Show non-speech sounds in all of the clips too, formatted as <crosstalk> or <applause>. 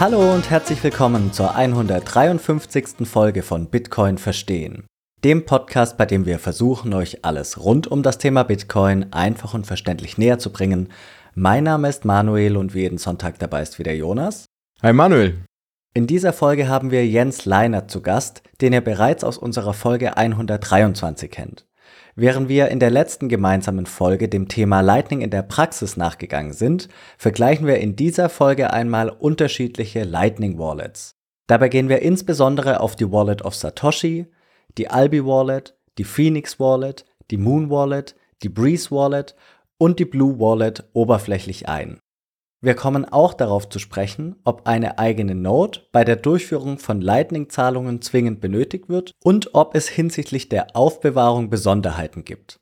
Hallo und herzlich willkommen zur 153. Folge von Bitcoin Verstehen. Dem Podcast, bei dem wir versuchen, euch alles rund um das Thema Bitcoin einfach und verständlich näher zu bringen. Mein Name ist Manuel und wie jeden Sonntag dabei ist wieder Jonas. Hi Manuel. In dieser Folge haben wir Jens Leinert zu Gast, den ihr bereits aus unserer Folge 123 kennt. Während wir in der letzten gemeinsamen Folge dem Thema Lightning in der Praxis nachgegangen sind, vergleichen wir in dieser Folge einmal unterschiedliche Lightning Wallets. Dabei gehen wir insbesondere auf die Wallet of Satoshi, die Albi Wallet, die Phoenix Wallet, die Moon Wallet, die Breeze Wallet und die Blue Wallet oberflächlich ein. Wir kommen auch darauf zu sprechen, ob eine eigene Node bei der Durchführung von Lightning-Zahlungen zwingend benötigt wird und ob es hinsichtlich der Aufbewahrung Besonderheiten gibt.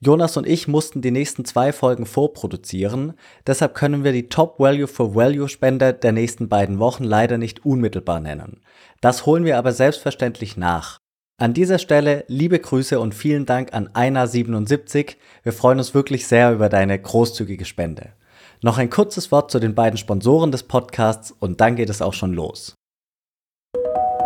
Jonas und ich mussten die nächsten zwei Folgen vorproduzieren, deshalb können wir die Top Value for Value Spender der nächsten beiden Wochen leider nicht unmittelbar nennen. Das holen wir aber selbstverständlich nach. An dieser Stelle liebe Grüße und vielen Dank an Einer77. Wir freuen uns wirklich sehr über deine großzügige Spende. Noch ein kurzes Wort zu den beiden Sponsoren des Podcasts und dann geht es auch schon los.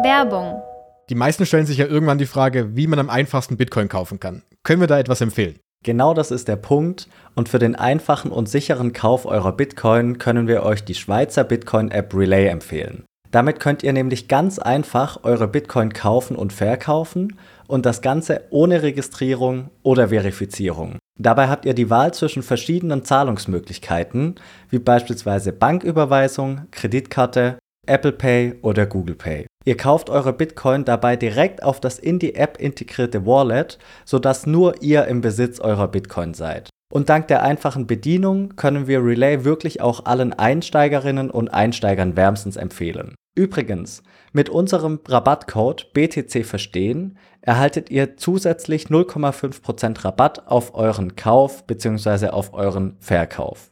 Werbung. Die meisten stellen sich ja irgendwann die Frage, wie man am einfachsten Bitcoin kaufen kann. Können wir da etwas empfehlen? Genau das ist der Punkt und für den einfachen und sicheren Kauf eurer Bitcoin können wir euch die Schweizer Bitcoin-App Relay empfehlen. Damit könnt ihr nämlich ganz einfach eure Bitcoin kaufen und verkaufen und das Ganze ohne Registrierung oder Verifizierung. Dabei habt ihr die Wahl zwischen verschiedenen Zahlungsmöglichkeiten, wie beispielsweise Banküberweisung, Kreditkarte, Apple Pay oder Google Pay. Ihr kauft eure Bitcoin dabei direkt auf das in die App integrierte Wallet, sodass nur ihr im Besitz eurer Bitcoin seid. Und dank der einfachen Bedienung können wir Relay wirklich auch allen Einsteigerinnen und Einsteigern wärmstens empfehlen. Übrigens, mit unserem Rabattcode BTC Verstehen erhaltet ihr zusätzlich 0,5% Rabatt auf euren Kauf bzw. auf euren Verkauf.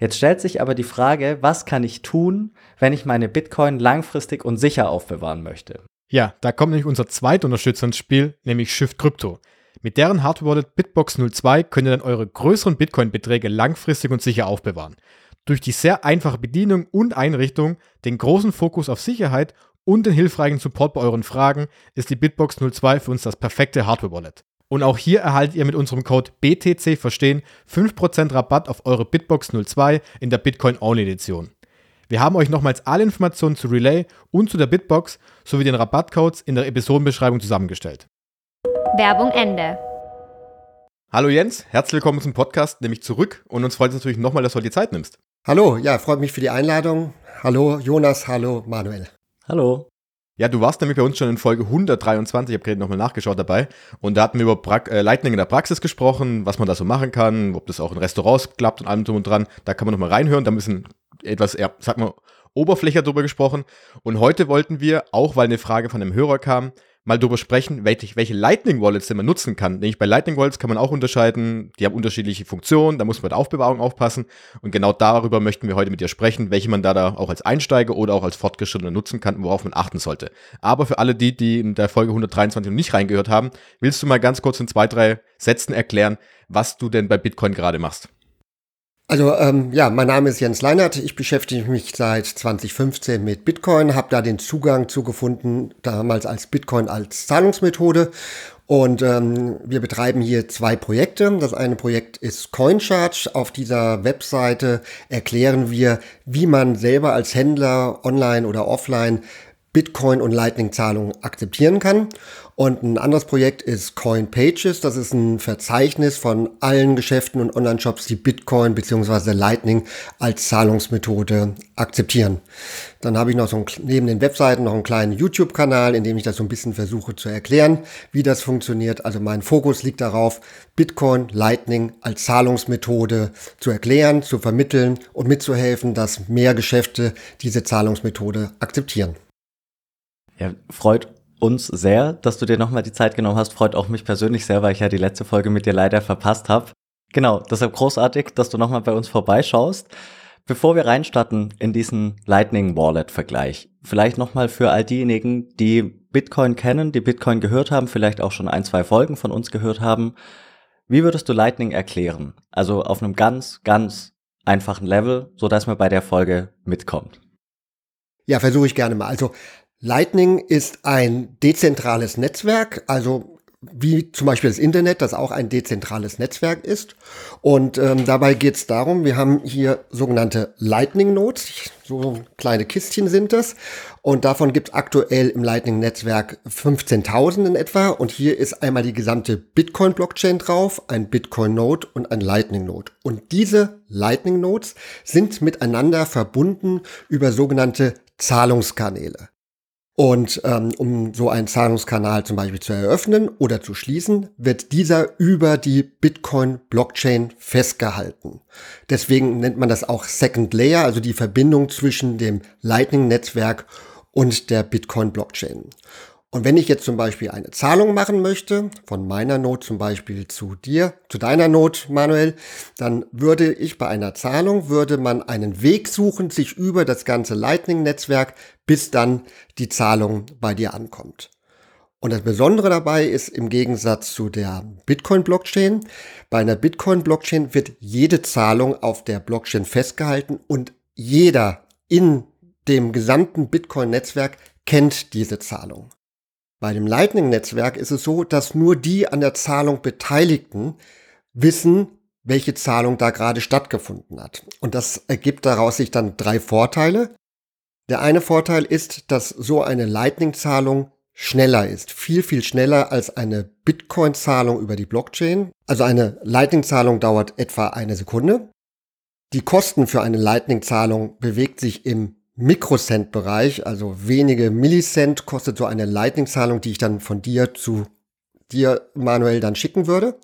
Jetzt stellt sich aber die Frage, was kann ich tun, wenn ich meine Bitcoin langfristig und sicher aufbewahren möchte? Ja, da kommt nämlich unser zweiter Unterstützer ins Spiel, nämlich Shift Crypto. Mit deren Hardware Wallet Bitbox 02 könnt ihr dann eure größeren Bitcoin-Beträge langfristig und sicher aufbewahren. Durch die sehr einfache Bedienung und Einrichtung, den großen Fokus auf Sicherheit und den hilfreichen Support bei euren Fragen ist die Bitbox 02 für uns das perfekte Hardware-Wallet. Und auch hier erhaltet ihr mit unserem Code BTC Verstehen 5% Rabatt auf eure Bitbox 02 in der Bitcoin Only Edition. Wir haben euch nochmals alle Informationen zu Relay und zu der Bitbox sowie den Rabattcodes in der Episodenbeschreibung zusammengestellt. Werbung Ende. Hallo Jens, herzlich willkommen zum Podcast, nämlich zurück und uns freut es natürlich nochmal, dass du dir die Zeit nimmst. Hallo, ja, freut mich für die Einladung. Hallo Jonas, hallo Manuel. Hallo. Ja, du warst nämlich bei uns schon in Folge 123, ich habe gerade nochmal nachgeschaut dabei, und da hatten wir über pra äh, Lightning in der Praxis gesprochen, was man da so machen kann, ob das auch in Restaurants klappt und allem drum und dran. Da kann man nochmal reinhören, da müssen etwas, eher, sag mal, Oberfläche drüber gesprochen. Und heute wollten wir, auch weil eine Frage von einem Hörer kam, mal darüber sprechen, welche, welche Lightning Wallets denn man nutzen kann. Nämlich bei Lightning Wallets kann man auch unterscheiden, die haben unterschiedliche Funktionen, da muss man bei der Aufbewahrung aufpassen. Und genau darüber möchten wir heute mit dir sprechen, welche man da, da auch als Einsteiger oder auch als Fortgeschrittener nutzen kann und worauf man achten sollte. Aber für alle die, die in der Folge 123 noch nicht reingehört haben, willst du mal ganz kurz in zwei, drei Sätzen erklären, was du denn bei Bitcoin gerade machst? Also ähm, ja, mein Name ist Jens Leinert. Ich beschäftige mich seit 2015 mit Bitcoin, habe da den Zugang zugefunden, damals als Bitcoin als Zahlungsmethode. Und ähm, wir betreiben hier zwei Projekte. Das eine Projekt ist CoinCharge. Auf dieser Webseite erklären wir, wie man selber als Händler online oder offline Bitcoin und Lightning-Zahlungen akzeptieren kann. Und ein anderes Projekt ist Coin Pages. Das ist ein Verzeichnis von allen Geschäften und Online-Shops, die Bitcoin bzw. Lightning als Zahlungsmethode akzeptieren. Dann habe ich noch so ein, neben den Webseiten noch einen kleinen YouTube-Kanal, in dem ich das so ein bisschen versuche zu erklären, wie das funktioniert. Also mein Fokus liegt darauf, Bitcoin, Lightning als Zahlungsmethode zu erklären, zu vermitteln und mitzuhelfen, dass mehr Geschäfte diese Zahlungsmethode akzeptieren. Ja, freut uns sehr, dass du dir nochmal die Zeit genommen hast. Freut auch mich persönlich sehr, weil ich ja die letzte Folge mit dir leider verpasst habe. Genau, deshalb großartig, dass du nochmal bei uns vorbeischaust. Bevor wir reinstarten in diesen Lightning Wallet Vergleich, vielleicht nochmal für all diejenigen, die Bitcoin kennen, die Bitcoin gehört haben, vielleicht auch schon ein, zwei Folgen von uns gehört haben. Wie würdest du Lightning erklären? Also auf einem ganz, ganz einfachen Level, so dass man bei der Folge mitkommt. Ja, versuche ich gerne mal. Also Lightning ist ein dezentrales Netzwerk, also wie zum Beispiel das Internet, das auch ein dezentrales Netzwerk ist. Und ähm, dabei geht es darum, wir haben hier sogenannte Lightning Nodes, so kleine Kistchen sind das. Und davon gibt es aktuell im Lightning-Netzwerk 15.000 in etwa. Und hier ist einmal die gesamte Bitcoin-Blockchain drauf, ein Bitcoin-Node und ein Lightning-Node. Und diese Lightning-Nodes sind miteinander verbunden über sogenannte Zahlungskanäle. Und ähm, um so einen Zahlungskanal zum Beispiel zu eröffnen oder zu schließen, wird dieser über die Bitcoin-Blockchain festgehalten. Deswegen nennt man das auch Second Layer, also die Verbindung zwischen dem Lightning-Netzwerk und der Bitcoin-Blockchain. Und wenn ich jetzt zum Beispiel eine Zahlung machen möchte, von meiner Not zum Beispiel zu dir, zu deiner Not, Manuel, dann würde ich bei einer Zahlung, würde man einen Weg suchen, sich über das ganze Lightning-Netzwerk, bis dann die Zahlung bei dir ankommt. Und das Besondere dabei ist im Gegensatz zu der Bitcoin-Blockchain, bei einer Bitcoin-Blockchain wird jede Zahlung auf der Blockchain festgehalten und jeder in dem gesamten Bitcoin-Netzwerk kennt diese Zahlung. Bei dem Lightning-Netzwerk ist es so, dass nur die an der Zahlung Beteiligten wissen, welche Zahlung da gerade stattgefunden hat. Und das ergibt daraus sich dann drei Vorteile. Der eine Vorteil ist, dass so eine Lightning-Zahlung schneller ist. Viel, viel schneller als eine Bitcoin-Zahlung über die Blockchain. Also eine Lightning-Zahlung dauert etwa eine Sekunde. Die Kosten für eine Lightning-Zahlung bewegt sich im Mikrocent-Bereich, also wenige Millicent kostet so eine Lightning-Zahlung, die ich dann von dir zu dir manuell dann schicken würde.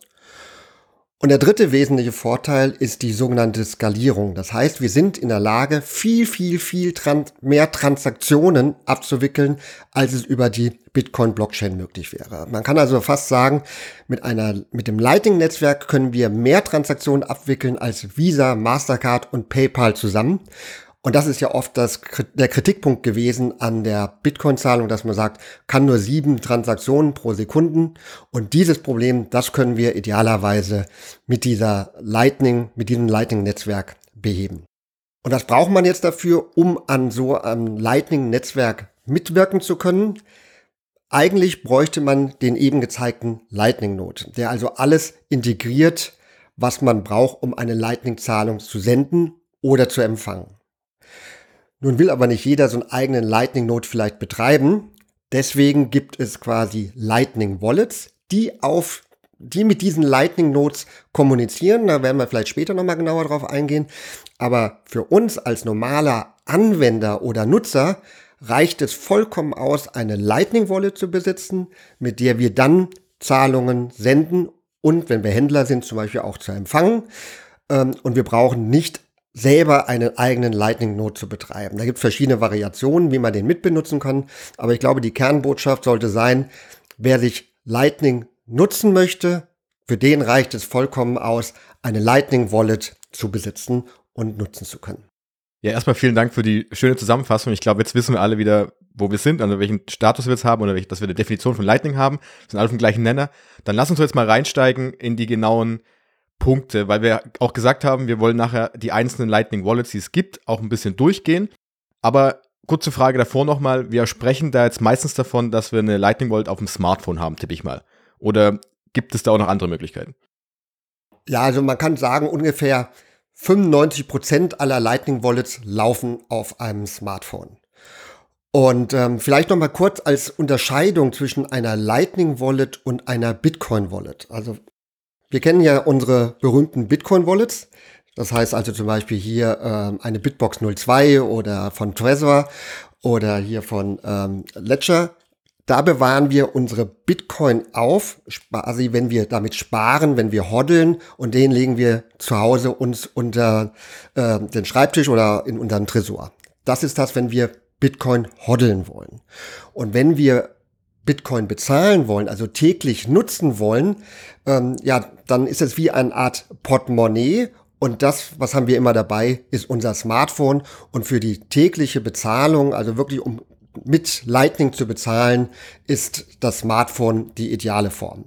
Und der dritte wesentliche Vorteil ist die sogenannte Skalierung. Das heißt, wir sind in der Lage, viel, viel, viel trans mehr Transaktionen abzuwickeln, als es über die Bitcoin-Blockchain möglich wäre. Man kann also fast sagen, mit einer, mit dem Lightning-Netzwerk können wir mehr Transaktionen abwickeln als Visa, Mastercard und PayPal zusammen. Und das ist ja oft das, der Kritikpunkt gewesen an der Bitcoin-Zahlung, dass man sagt, kann nur sieben Transaktionen pro Sekunden. Und dieses Problem, das können wir idealerweise mit dieser Lightning, mit diesem Lightning-Netzwerk beheben. Und das braucht man jetzt dafür, um an so einem Lightning-Netzwerk mitwirken zu können. Eigentlich bräuchte man den eben gezeigten Lightning-Node, der also alles integriert, was man braucht, um eine Lightning-Zahlung zu senden oder zu empfangen. Nun will aber nicht jeder so einen eigenen Lightning Node vielleicht betreiben. Deswegen gibt es quasi Lightning Wallets, die auf die mit diesen Lightning Nodes kommunizieren. Da werden wir vielleicht später nochmal genauer drauf eingehen. Aber für uns als normaler Anwender oder Nutzer reicht es vollkommen aus, eine Lightning Wallet zu besitzen, mit der wir dann Zahlungen senden und wenn wir Händler sind, zum Beispiel auch zu empfangen. Ähm, und wir brauchen nicht selber einen eigenen Lightning Node zu betreiben. Da gibt es verschiedene Variationen, wie man den mitbenutzen kann. Aber ich glaube, die Kernbotschaft sollte sein, wer sich Lightning nutzen möchte, für den reicht es vollkommen aus, eine Lightning Wallet zu besitzen und nutzen zu können. Ja, erstmal vielen Dank für die schöne Zusammenfassung. Ich glaube, jetzt wissen wir alle wieder, wo wir sind, also welchen Status wir jetzt haben oder dass wir eine Definition von Lightning haben. Wir sind alle auf dem gleichen Nenner. Dann lass uns jetzt mal reinsteigen in die genauen Punkte, weil wir auch gesagt haben, wir wollen nachher die einzelnen Lightning Wallets, die es gibt, auch ein bisschen durchgehen. Aber kurze Frage davor nochmal, wir sprechen da jetzt meistens davon, dass wir eine Lightning Wallet auf dem Smartphone haben, tippe ich mal. Oder gibt es da auch noch andere Möglichkeiten? Ja, also man kann sagen, ungefähr 95 Prozent aller Lightning Wallets laufen auf einem Smartphone. Und ähm, vielleicht noch mal kurz als Unterscheidung zwischen einer Lightning Wallet und einer Bitcoin Wallet. Also wir kennen ja unsere berühmten Bitcoin-Wallets. Das heißt also zum Beispiel hier ähm, eine Bitbox 02 oder von Trezor oder hier von ähm, Ledger. Da bewahren wir unsere Bitcoin auf, quasi wenn wir damit sparen, wenn wir hoddeln und den legen wir zu Hause uns unter äh, den Schreibtisch oder in unseren Tresor. Das ist das, wenn wir Bitcoin hoddeln wollen. Und wenn wir Bitcoin bezahlen wollen, also täglich nutzen wollen, ähm, ja, dann ist es wie eine Art Portemonnaie und das, was haben wir immer dabei, ist unser Smartphone. Und für die tägliche Bezahlung, also wirklich um mit Lightning zu bezahlen, ist das Smartphone die ideale Form.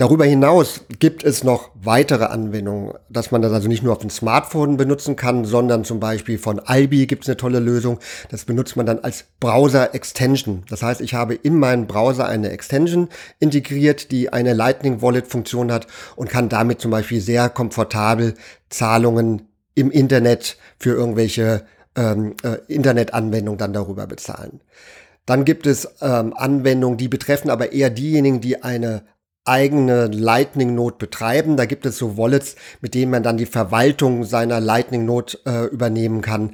Darüber hinaus gibt es noch weitere Anwendungen, dass man das also nicht nur auf dem Smartphone benutzen kann, sondern zum Beispiel von Albi gibt es eine tolle Lösung. Das benutzt man dann als Browser-Extension. Das heißt, ich habe in meinen Browser eine Extension integriert, die eine Lightning Wallet-Funktion hat und kann damit zum Beispiel sehr komfortabel Zahlungen im Internet für irgendwelche ähm, äh, Internetanwendungen dann darüber bezahlen. Dann gibt es ähm, Anwendungen, die betreffen aber eher diejenigen, die eine eigene Lightning Node betreiben. Da gibt es so Wallets, mit denen man dann die Verwaltung seiner Lightning Node äh, übernehmen kann.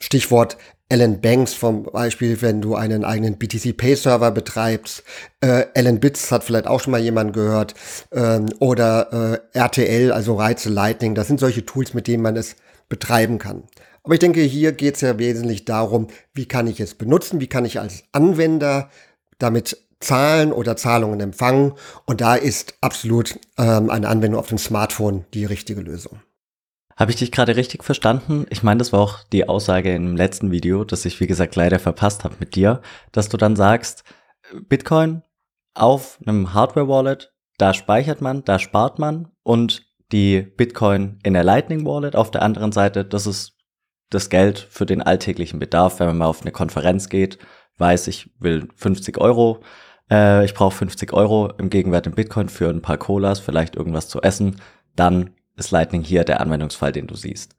Stichwort Alan Banks vom Beispiel, wenn du einen eigenen BTC Pay Server betreibst. Äh, Alan Bits hat vielleicht auch schon mal jemand gehört. Ähm, oder äh, RTL, also Reize Lightning. Das sind solche Tools, mit denen man es betreiben kann. Aber ich denke, hier geht es ja wesentlich darum, wie kann ich es benutzen, wie kann ich als Anwender damit zahlen oder Zahlungen empfangen. Und da ist absolut ähm, eine Anwendung auf dem Smartphone die richtige Lösung. Habe ich dich gerade richtig verstanden? Ich meine, das war auch die Aussage im letzten Video, das ich, wie gesagt, leider verpasst habe mit dir, dass du dann sagst, Bitcoin auf einem Hardware-Wallet, da speichert man, da spart man und die Bitcoin in der Lightning Wallet auf der anderen Seite, das ist das Geld für den alltäglichen Bedarf, wenn man mal auf eine Konferenz geht, weiß, ich will 50 Euro äh, ich brauche 50 Euro im Gegenwert in Bitcoin für ein paar Colas, vielleicht irgendwas zu essen, dann ist Lightning hier der Anwendungsfall, den du siehst.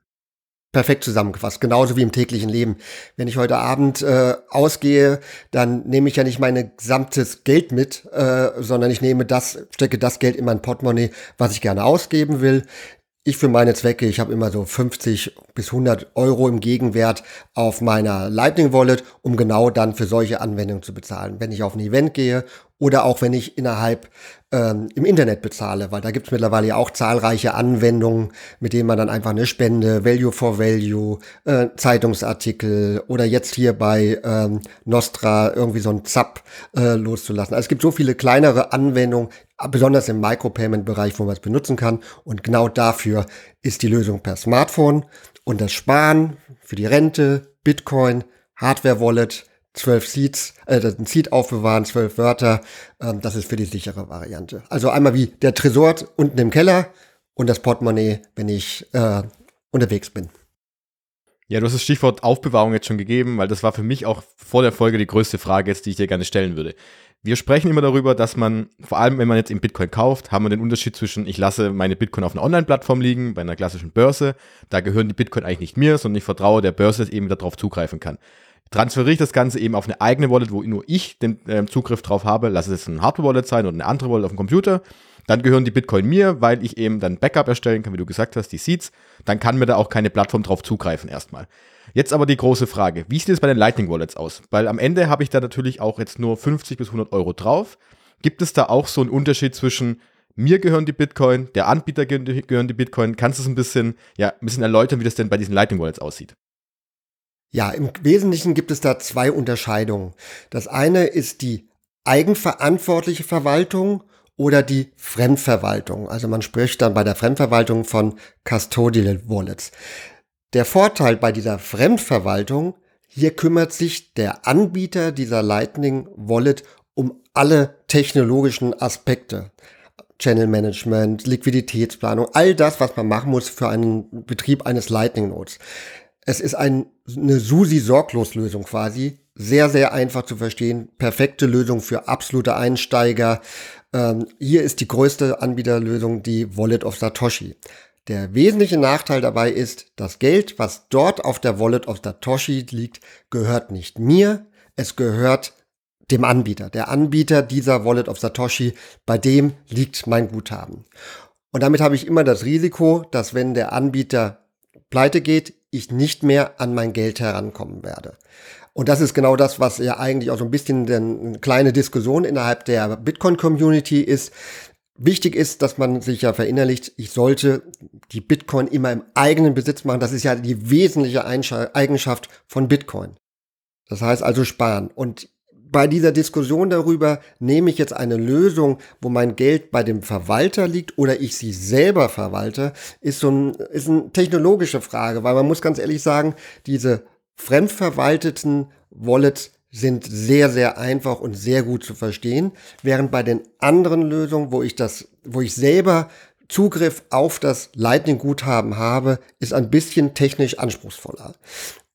Perfekt zusammengefasst, genauso wie im täglichen Leben. Wenn ich heute Abend äh, ausgehe, dann nehme ich ja nicht mein gesamtes Geld mit, äh, sondern ich nehme das, stecke das Geld in mein Portemonnaie, was ich gerne ausgeben will. Ich für meine Zwecke, ich habe immer so 50 bis 100 Euro im Gegenwert auf meiner Lightning Wallet, um genau dann für solche Anwendungen zu bezahlen. Wenn ich auf ein Event gehe oder auch wenn ich innerhalb ähm, im Internet bezahle, weil da gibt es mittlerweile ja auch zahlreiche Anwendungen, mit denen man dann einfach eine Spende, Value for Value, äh, Zeitungsartikel oder jetzt hier bei ähm, Nostra irgendwie so ein Zap äh, loszulassen. Also es gibt so viele kleinere Anwendungen, besonders im Micropayment-Bereich, wo man es benutzen kann. Und genau dafür ist die Lösung per Smartphone und das Sparen für die Rente, Bitcoin, Hardware-Wallet, zwölf Seeds, äh, ein Seed aufbewahren, zwölf Wörter. Ähm, das ist für die sichere Variante. Also einmal wie der Tresor unten im Keller und das Portemonnaie, wenn ich äh, unterwegs bin. Ja, du hast das Stichwort Aufbewahrung jetzt schon gegeben, weil das war für mich auch vor der Folge die größte Frage jetzt, die ich dir gerne stellen würde. Wir sprechen immer darüber, dass man, vor allem wenn man jetzt in Bitcoin kauft, haben wir den Unterschied zwischen, ich lasse meine Bitcoin auf einer Online-Plattform liegen, bei einer klassischen Börse, da gehören die Bitcoin eigentlich nicht mir, sondern ich vertraue der Börse, dass eben darauf zugreifen kann transferiere ich das Ganze eben auf eine eigene Wallet, wo nur ich den äh, Zugriff drauf habe, lasse es ein Hardware-Wallet sein oder eine andere Wallet auf dem Computer, dann gehören die Bitcoin mir, weil ich eben dann Backup erstellen kann, wie du gesagt hast, die Seeds, dann kann mir da auch keine Plattform drauf zugreifen erstmal. Jetzt aber die große Frage, wie sieht es bei den Lightning Wallets aus? Weil am Ende habe ich da natürlich auch jetzt nur 50 bis 100 Euro drauf. Gibt es da auch so einen Unterschied zwischen mir gehören die Bitcoin, der Anbieter gehören die Bitcoin? Kannst du es ein bisschen, ja, ein bisschen erläutern, wie das denn bei diesen Lightning Wallets aussieht? Ja, im Wesentlichen gibt es da zwei Unterscheidungen. Das eine ist die eigenverantwortliche Verwaltung oder die Fremdverwaltung. Also man spricht dann bei der Fremdverwaltung von Custodial Wallets. Der Vorteil bei dieser Fremdverwaltung, hier kümmert sich der Anbieter dieser Lightning Wallet um alle technologischen Aspekte. Channel Management, Liquiditätsplanung, all das, was man machen muss für einen Betrieb eines Lightning Nodes. Es ist ein, eine SUSI-Sorglos-Lösung quasi. Sehr, sehr einfach zu verstehen. Perfekte Lösung für absolute Einsteiger. Ähm, hier ist die größte Anbieterlösung die Wallet of Satoshi. Der wesentliche Nachteil dabei ist, das Geld, was dort auf der Wallet of Satoshi liegt, gehört nicht mir, es gehört dem Anbieter. Der Anbieter dieser Wallet of Satoshi, bei dem liegt mein Guthaben. Und damit habe ich immer das Risiko, dass wenn der Anbieter pleite geht, ich nicht mehr an mein Geld herankommen werde. Und das ist genau das, was ja eigentlich auch so ein bisschen eine kleine Diskussion innerhalb der Bitcoin-Community ist. Wichtig ist, dass man sich ja verinnerlicht, ich sollte die Bitcoin immer im eigenen Besitz machen. Das ist ja die wesentliche Eigenschaft von Bitcoin. Das heißt also sparen. Und bei dieser Diskussion darüber, nehme ich jetzt eine Lösung, wo mein Geld bei dem Verwalter liegt oder ich sie selber verwalte, ist so ein, ist eine technologische Frage, weil man muss ganz ehrlich sagen, diese fremdverwalteten Wallets sind sehr, sehr einfach und sehr gut zu verstehen, während bei den anderen Lösungen, wo ich das, wo ich selber Zugriff auf das Lightning-Guthaben habe, ist ein bisschen technisch anspruchsvoller.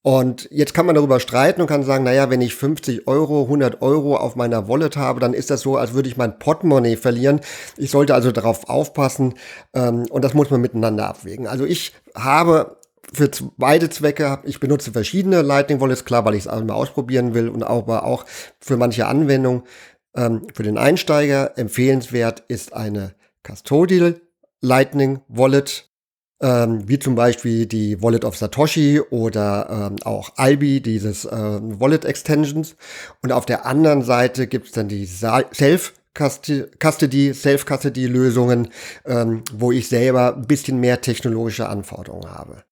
Und jetzt kann man darüber streiten und kann sagen, naja, wenn ich 50 Euro, 100 Euro auf meiner Wallet habe, dann ist das so, als würde ich mein Portemonnaie verlieren. Ich sollte also darauf aufpassen ähm, und das muss man miteinander abwägen. Also ich habe für beide Zwecke, ich benutze verschiedene Lightning Wallets, klar, weil ich es einmal ausprobieren will und aber auch für manche Anwendungen. Ähm, für den Einsteiger empfehlenswert ist eine Custodial Lightning Wallet, ähm, wie zum Beispiel die Wallet of Satoshi oder ähm, auch Albi, dieses äh, Wallet Extensions. Und auf der anderen Seite gibt es dann die Self Custody, Self-Custody-Lösungen, ähm, wo ich selber ein bisschen mehr technologische Anforderungen habe.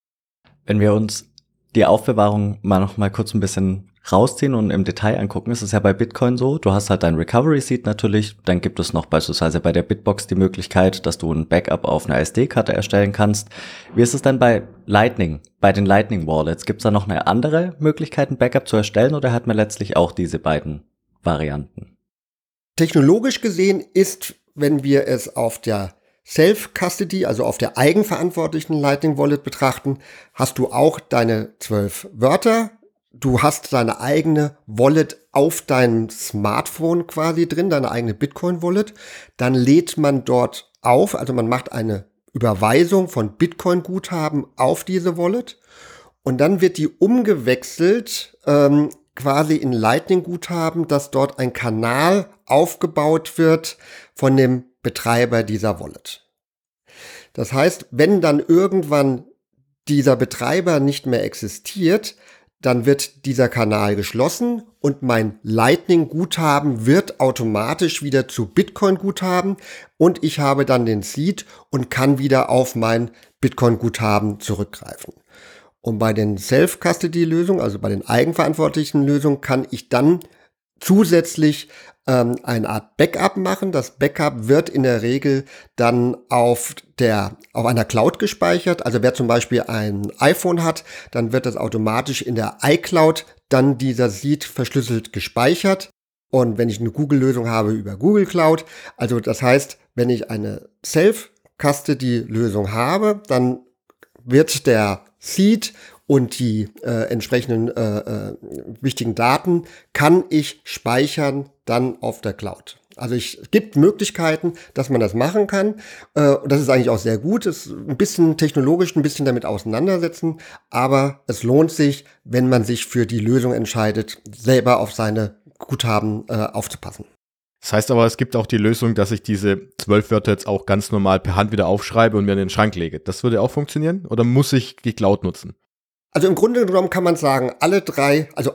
Wenn wir uns die Aufbewahrung mal noch mal kurz ein bisschen rausziehen und im Detail angucken, ist es ja bei Bitcoin so, du hast halt dein Recovery Seed natürlich, dann gibt es noch beispielsweise bei der Bitbox die Möglichkeit, dass du ein Backup auf einer SD-Karte erstellen kannst. Wie ist es dann bei Lightning, bei den Lightning Wallets? Gibt es da noch eine andere Möglichkeit, ein Backup zu erstellen oder hat man letztlich auch diese beiden Varianten? Technologisch gesehen ist, wenn wir es auf der Self-Custody, also auf der eigenverantwortlichen Lightning Wallet betrachten, hast du auch deine zwölf Wörter. Du hast deine eigene Wallet auf deinem Smartphone quasi drin, deine eigene Bitcoin-Wallet. Dann lädt man dort auf, also man macht eine Überweisung von Bitcoin-Guthaben auf diese Wallet. Und dann wird die umgewechselt ähm, quasi in Lightning-Guthaben, dass dort ein Kanal aufgebaut wird von dem Betreiber dieser Wallet. Das heißt, wenn dann irgendwann dieser Betreiber nicht mehr existiert, dann wird dieser Kanal geschlossen und mein Lightning-Guthaben wird automatisch wieder zu Bitcoin-Guthaben und ich habe dann den Seed und kann wieder auf mein Bitcoin-Guthaben zurückgreifen. Und bei den Self-Custody-Lösungen, also bei den eigenverantwortlichen Lösungen, kann ich dann zusätzlich ähm, eine Art Backup machen. Das Backup wird in der Regel dann auf der auf einer Cloud gespeichert. Also wer zum Beispiel ein iPhone hat, dann wird das automatisch in der iCloud dann dieser Seed verschlüsselt gespeichert. Und wenn ich eine Google-Lösung habe über Google Cloud, also das heißt, wenn ich eine Self-Custody-Lösung habe, dann wird der Seed und die äh, entsprechenden äh, äh, wichtigen Daten kann ich speichern dann auf der Cloud. Also ich, es gibt Möglichkeiten, dass man das machen kann. Äh, und das ist eigentlich auch sehr gut. Es ist ein bisschen technologisch, ein bisschen damit auseinandersetzen. Aber es lohnt sich, wenn man sich für die Lösung entscheidet, selber auf seine Guthaben äh, aufzupassen. Das heißt aber, es gibt auch die Lösung, dass ich diese zwölf Wörter jetzt auch ganz normal per Hand wieder aufschreibe und mir in den Schrank lege. Das würde auch funktionieren? Oder muss ich die Cloud nutzen? Also im Grunde genommen kann man sagen, alle drei, also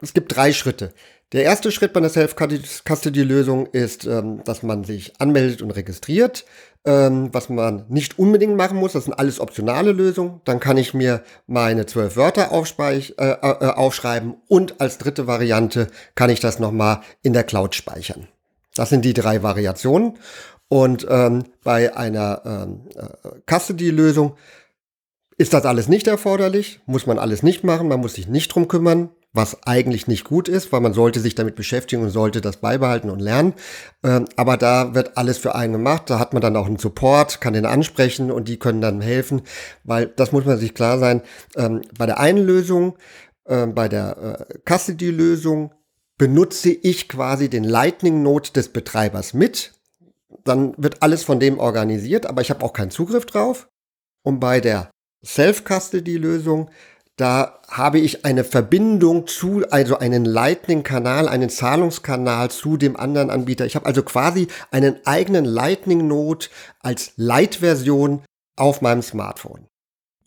es gibt drei Schritte. Der erste Schritt bei einer Self-Custody-Lösung ist, ähm, dass man sich anmeldet und registriert, ähm, was man nicht unbedingt machen muss. Das sind alles optionale Lösungen. Dann kann ich mir meine zwölf Wörter äh, äh, aufschreiben und als dritte Variante kann ich das nochmal in der Cloud speichern. Das sind die drei Variationen. Und ähm, bei einer ähm, äh, Custody-Lösung ist das alles nicht erforderlich, muss man alles nicht machen, man muss sich nicht drum kümmern, was eigentlich nicht gut ist, weil man sollte sich damit beschäftigen und sollte das beibehalten und lernen. Ähm, aber da wird alles für einen gemacht, da hat man dann auch einen Support, kann den ansprechen und die können dann helfen, weil das muss man sich klar sein, ähm, bei der einen Lösung, ähm, bei der äh, Custody-Lösung benutze ich quasi den Lightning-Node des Betreibers mit, dann wird alles von dem organisiert, aber ich habe auch keinen Zugriff drauf. Und bei der Self-Custody-Lösung, da habe ich eine Verbindung zu, also einen Lightning-Kanal, einen Zahlungskanal zu dem anderen Anbieter. Ich habe also quasi einen eigenen Lightning-Node als Light-Version auf meinem Smartphone.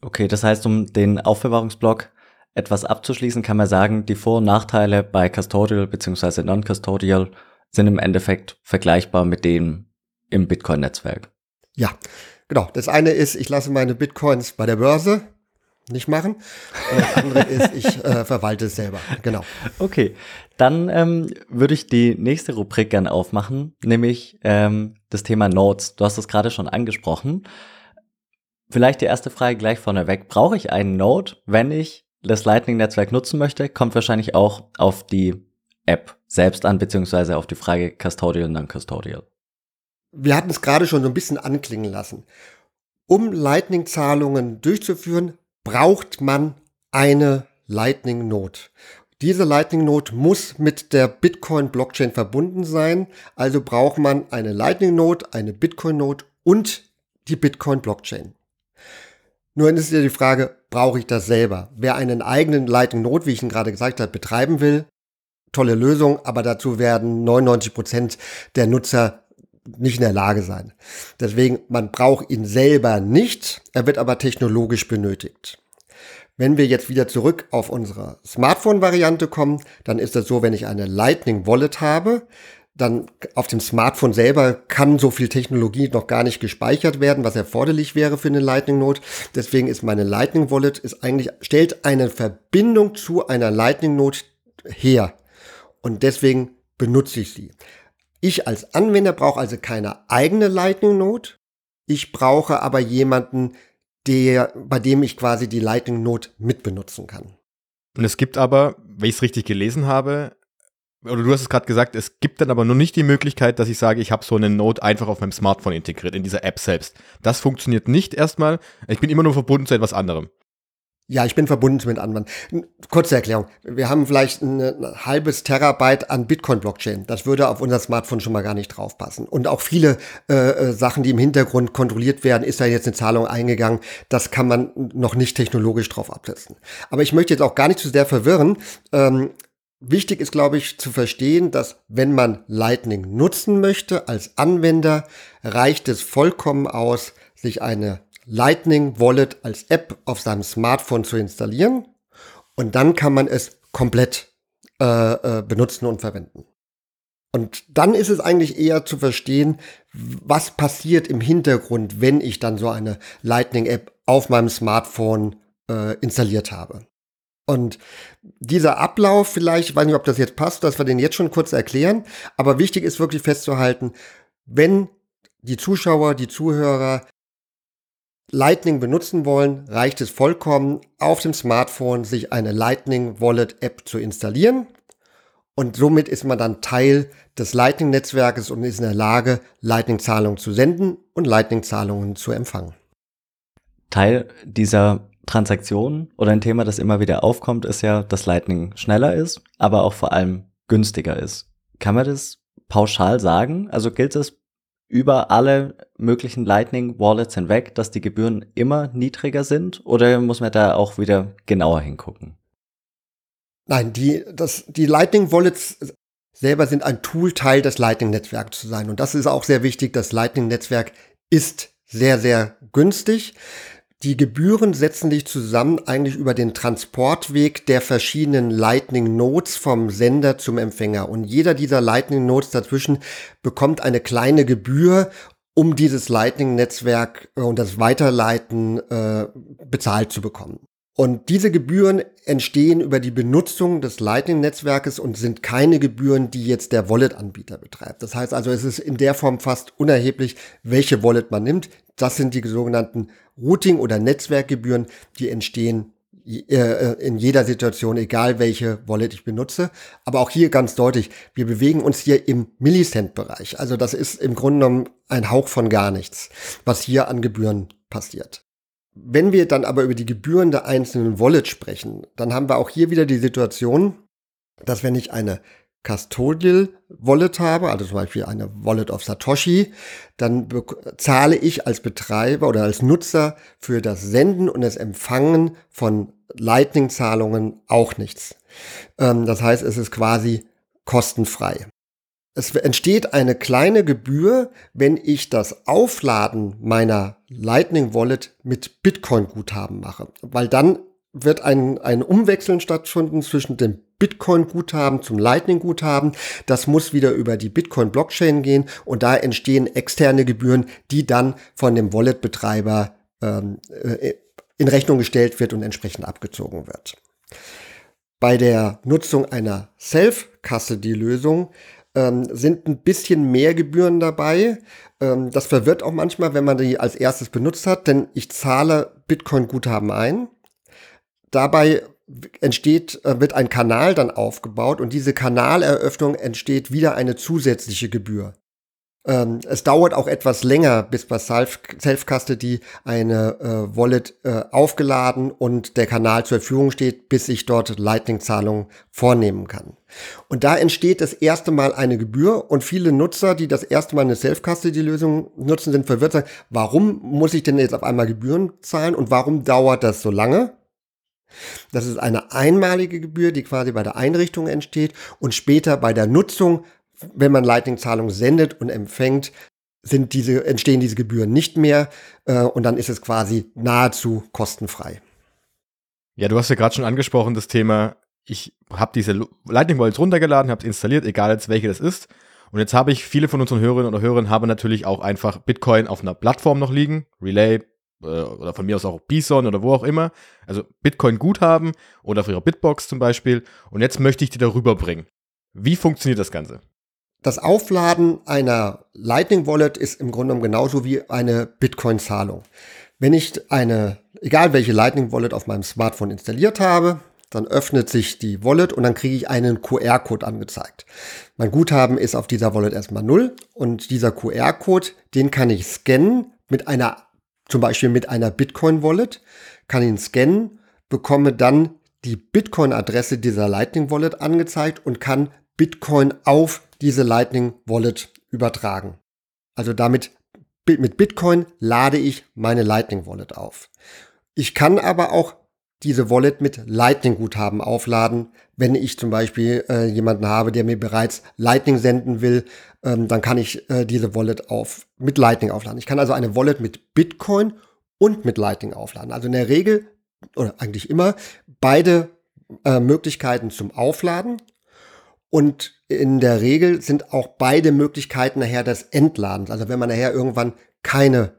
Okay, das heißt, um den Aufbewahrungsblock etwas abzuschließen, kann man sagen, die Vor- und Nachteile bei Custodial bzw. Non-Custodial sind im Endeffekt vergleichbar mit denen im Bitcoin-Netzwerk. Ja, Genau, das eine ist, ich lasse meine Bitcoins bei der Börse nicht machen. Und das andere ist, ich äh, verwalte es selber. Genau. Okay, dann ähm, würde ich die nächste Rubrik gern aufmachen, nämlich ähm, das Thema Notes. Du hast es gerade schon angesprochen. Vielleicht die erste Frage gleich vorneweg. Brauche ich einen Node, wenn ich das Lightning-Netzwerk nutzen möchte? Kommt wahrscheinlich auch auf die App selbst an, beziehungsweise auf die Frage Custodial, Non-Custodial? Wir hatten es gerade schon so ein bisschen anklingen lassen. Um Lightning-Zahlungen durchzuführen, braucht man eine Lightning-Node. Diese Lightning-Node muss mit der Bitcoin-Blockchain verbunden sein. Also braucht man eine Lightning-Node, eine Bitcoin-Node und die Bitcoin-Blockchain. Nur ist ja die Frage, brauche ich das selber? Wer einen eigenen Lightning-Node, wie ich ihn gerade gesagt habe, betreiben will, tolle Lösung, aber dazu werden 99 Prozent der Nutzer nicht in der Lage sein. Deswegen, man braucht ihn selber nicht, er wird aber technologisch benötigt. Wenn wir jetzt wieder zurück auf unsere Smartphone-Variante kommen, dann ist das so, wenn ich eine Lightning Wallet habe, dann auf dem Smartphone selber kann so viel Technologie noch gar nicht gespeichert werden, was erforderlich wäre für eine Lightning Node. Deswegen ist meine Lightning Wallet ist eigentlich stellt eine Verbindung zu einer Lightning Node her und deswegen benutze ich sie. Ich als Anwender brauche also keine eigene Lightning Node. Ich brauche aber jemanden, der, bei dem ich quasi die Lightning Node mitbenutzen kann. Und es gibt aber, wenn ich es richtig gelesen habe, oder du hast es gerade gesagt, es gibt dann aber nur nicht die Möglichkeit, dass ich sage, ich habe so eine Note einfach auf meinem Smartphone integriert, in dieser App selbst. Das funktioniert nicht erstmal. Ich bin immer nur verbunden zu etwas anderem. Ja, ich bin verbunden mit anderen. Kurze Erklärung. Wir haben vielleicht ein, halbes Terabyte an Bitcoin-Blockchain. Das würde auf unser Smartphone schon mal gar nicht draufpassen. Und auch viele äh, äh, Sachen, die im Hintergrund kontrolliert werden, ist da jetzt eine Zahlung eingegangen. Das kann man noch nicht technologisch drauf absetzen. Aber ich möchte jetzt auch gar nicht zu sehr verwirren. Ähm, Wichtig ist, glaube ich, zu verstehen, dass wenn man Lightning nutzen möchte als Anwender, reicht es vollkommen aus, sich eine Lightning Wallet als App auf seinem Smartphone zu installieren und dann kann man es komplett äh, äh, benutzen und verwenden. Und dann ist es eigentlich eher zu verstehen, was passiert im Hintergrund, wenn ich dann so eine Lightning App auf meinem Smartphone äh, installiert habe. Und dieser Ablauf vielleicht, ich weiß nicht, ob das jetzt passt, dass wir den jetzt schon kurz erklären, aber wichtig ist wirklich festzuhalten, wenn die Zuschauer, die Zuhörer Lightning benutzen wollen, reicht es vollkommen, auf dem Smartphone sich eine Lightning Wallet App zu installieren. Und somit ist man dann Teil des Lightning-Netzwerkes und ist in der Lage, Lightning-Zahlungen zu senden und Lightning-Zahlungen zu empfangen. Teil dieser Transaktionen oder ein Thema, das immer wieder aufkommt, ist ja, dass Lightning schneller ist, aber auch vor allem günstiger ist. Kann man das pauschal sagen? Also gilt es über alle möglichen Lightning Wallets hinweg, dass die Gebühren immer niedriger sind oder muss man da auch wieder genauer hingucken? Nein, die, das, die Lightning Wallets selber sind ein Tool, Teil des Lightning Netzwerks zu sein. Und das ist auch sehr wichtig. Das Lightning Netzwerk ist sehr, sehr günstig. Die Gebühren setzen sich zusammen eigentlich über den Transportweg der verschiedenen Lightning Nodes vom Sender zum Empfänger. Und jeder dieser Lightning Nodes dazwischen bekommt eine kleine Gebühr, um dieses Lightning-Netzwerk äh, und das Weiterleiten äh, bezahlt zu bekommen. Und diese Gebühren entstehen über die Benutzung des Lightning-Netzwerkes und sind keine Gebühren, die jetzt der Wallet-Anbieter betreibt. Das heißt also, es ist in der Form fast unerheblich, welche Wallet man nimmt. Das sind die sogenannten Routing- oder Netzwerkgebühren, die entstehen äh, in jeder Situation, egal welche Wallet ich benutze. Aber auch hier ganz deutlich, wir bewegen uns hier im Millicent-Bereich. Also das ist im Grunde genommen ein Hauch von gar nichts, was hier an Gebühren passiert. Wenn wir dann aber über die Gebühren der einzelnen Wallet sprechen, dann haben wir auch hier wieder die Situation, dass wenn ich eine Custodial Wallet habe, also zum Beispiel eine Wallet of Satoshi, dann zahle ich als Betreiber oder als Nutzer für das Senden und das Empfangen von Lightning-Zahlungen auch nichts. Ähm, das heißt, es ist quasi kostenfrei. Es entsteht eine kleine Gebühr, wenn ich das Aufladen meiner Lightning Wallet mit Bitcoin-Guthaben mache, weil dann wird ein, ein Umwechseln stattfinden zwischen dem Bitcoin-Guthaben zum Lightning-Guthaben. Das muss wieder über die Bitcoin-Blockchain gehen und da entstehen externe Gebühren, die dann von dem Wallet-Betreiber ähm, äh, in Rechnung gestellt wird und entsprechend abgezogen wird. Bei der Nutzung einer Self-Custody-Lösung ähm, sind ein bisschen mehr Gebühren dabei. Ähm, das verwirrt auch manchmal, wenn man die als erstes benutzt hat, denn ich zahle Bitcoin-Guthaben ein. Dabei entsteht, äh, wird ein Kanal dann aufgebaut und diese Kanaleröffnung entsteht wieder eine zusätzliche Gebühr. Ähm, es dauert auch etwas länger, bis bei Self-Custody eine äh, Wallet äh, aufgeladen und der Kanal zur Verfügung steht, bis ich dort Lightning-Zahlungen vornehmen kann. Und da entsteht das erste Mal eine Gebühr und viele Nutzer, die das erste Mal eine Self-Custody-Lösung nutzen, sind verwirrt, sagen, warum muss ich denn jetzt auf einmal Gebühren zahlen und warum dauert das so lange? Das ist eine einmalige Gebühr, die quasi bei der Einrichtung entsteht und später bei der Nutzung wenn man Lightning-Zahlungen sendet und empfängt, sind diese, entstehen diese Gebühren nicht mehr äh, und dann ist es quasi nahezu kostenfrei. Ja, du hast ja gerade schon angesprochen, das Thema, ich habe diese Lightning Wallets runtergeladen, habe es installiert, egal jetzt welche das ist. Und jetzt habe ich, viele von unseren Hörerinnen oder Hörern haben natürlich auch einfach Bitcoin auf einer Plattform noch liegen, Relay oder von mir aus auch Bison oder wo auch immer. Also Bitcoin Guthaben oder auf ihrer Bitbox zum Beispiel. Und jetzt möchte ich die darüber bringen. Wie funktioniert das Ganze? Das Aufladen einer Lightning Wallet ist im Grunde genommen genauso wie eine Bitcoin-Zahlung. Wenn ich eine, egal welche Lightning Wallet auf meinem Smartphone installiert habe, dann öffnet sich die Wallet und dann kriege ich einen QR-Code angezeigt. Mein Guthaben ist auf dieser Wallet erstmal null und dieser QR-Code, den kann ich scannen mit einer, zum Beispiel mit einer Bitcoin-Wallet, kann ihn scannen, bekomme dann die Bitcoin-Adresse dieser Lightning Wallet angezeigt und kann Bitcoin auf diese Lightning Wallet übertragen. Also damit mit Bitcoin lade ich meine Lightning Wallet auf. Ich kann aber auch diese Wallet mit Lightning Guthaben aufladen. Wenn ich zum Beispiel äh, jemanden habe, der mir bereits Lightning senden will, ähm, dann kann ich äh, diese Wallet auf, mit Lightning aufladen. Ich kann also eine Wallet mit Bitcoin und mit Lightning aufladen. Also in der Regel, oder eigentlich immer, beide äh, Möglichkeiten zum Aufladen und in der Regel sind auch beide Möglichkeiten nachher des Entladens. Also wenn man nachher irgendwann keine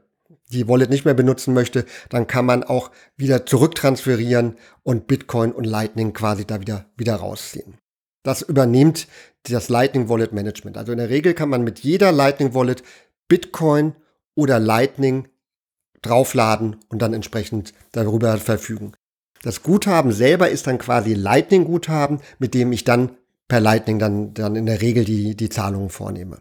die Wallet nicht mehr benutzen möchte, dann kann man auch wieder zurücktransferieren und Bitcoin und Lightning quasi da wieder, wieder rausziehen. Das übernimmt das Lightning Wallet Management. Also in der Regel kann man mit jeder Lightning Wallet Bitcoin oder Lightning draufladen und dann entsprechend darüber verfügen. Das Guthaben selber ist dann quasi Lightning Guthaben, mit dem ich dann per Lightning dann, dann in der Regel die, die Zahlungen vornehme.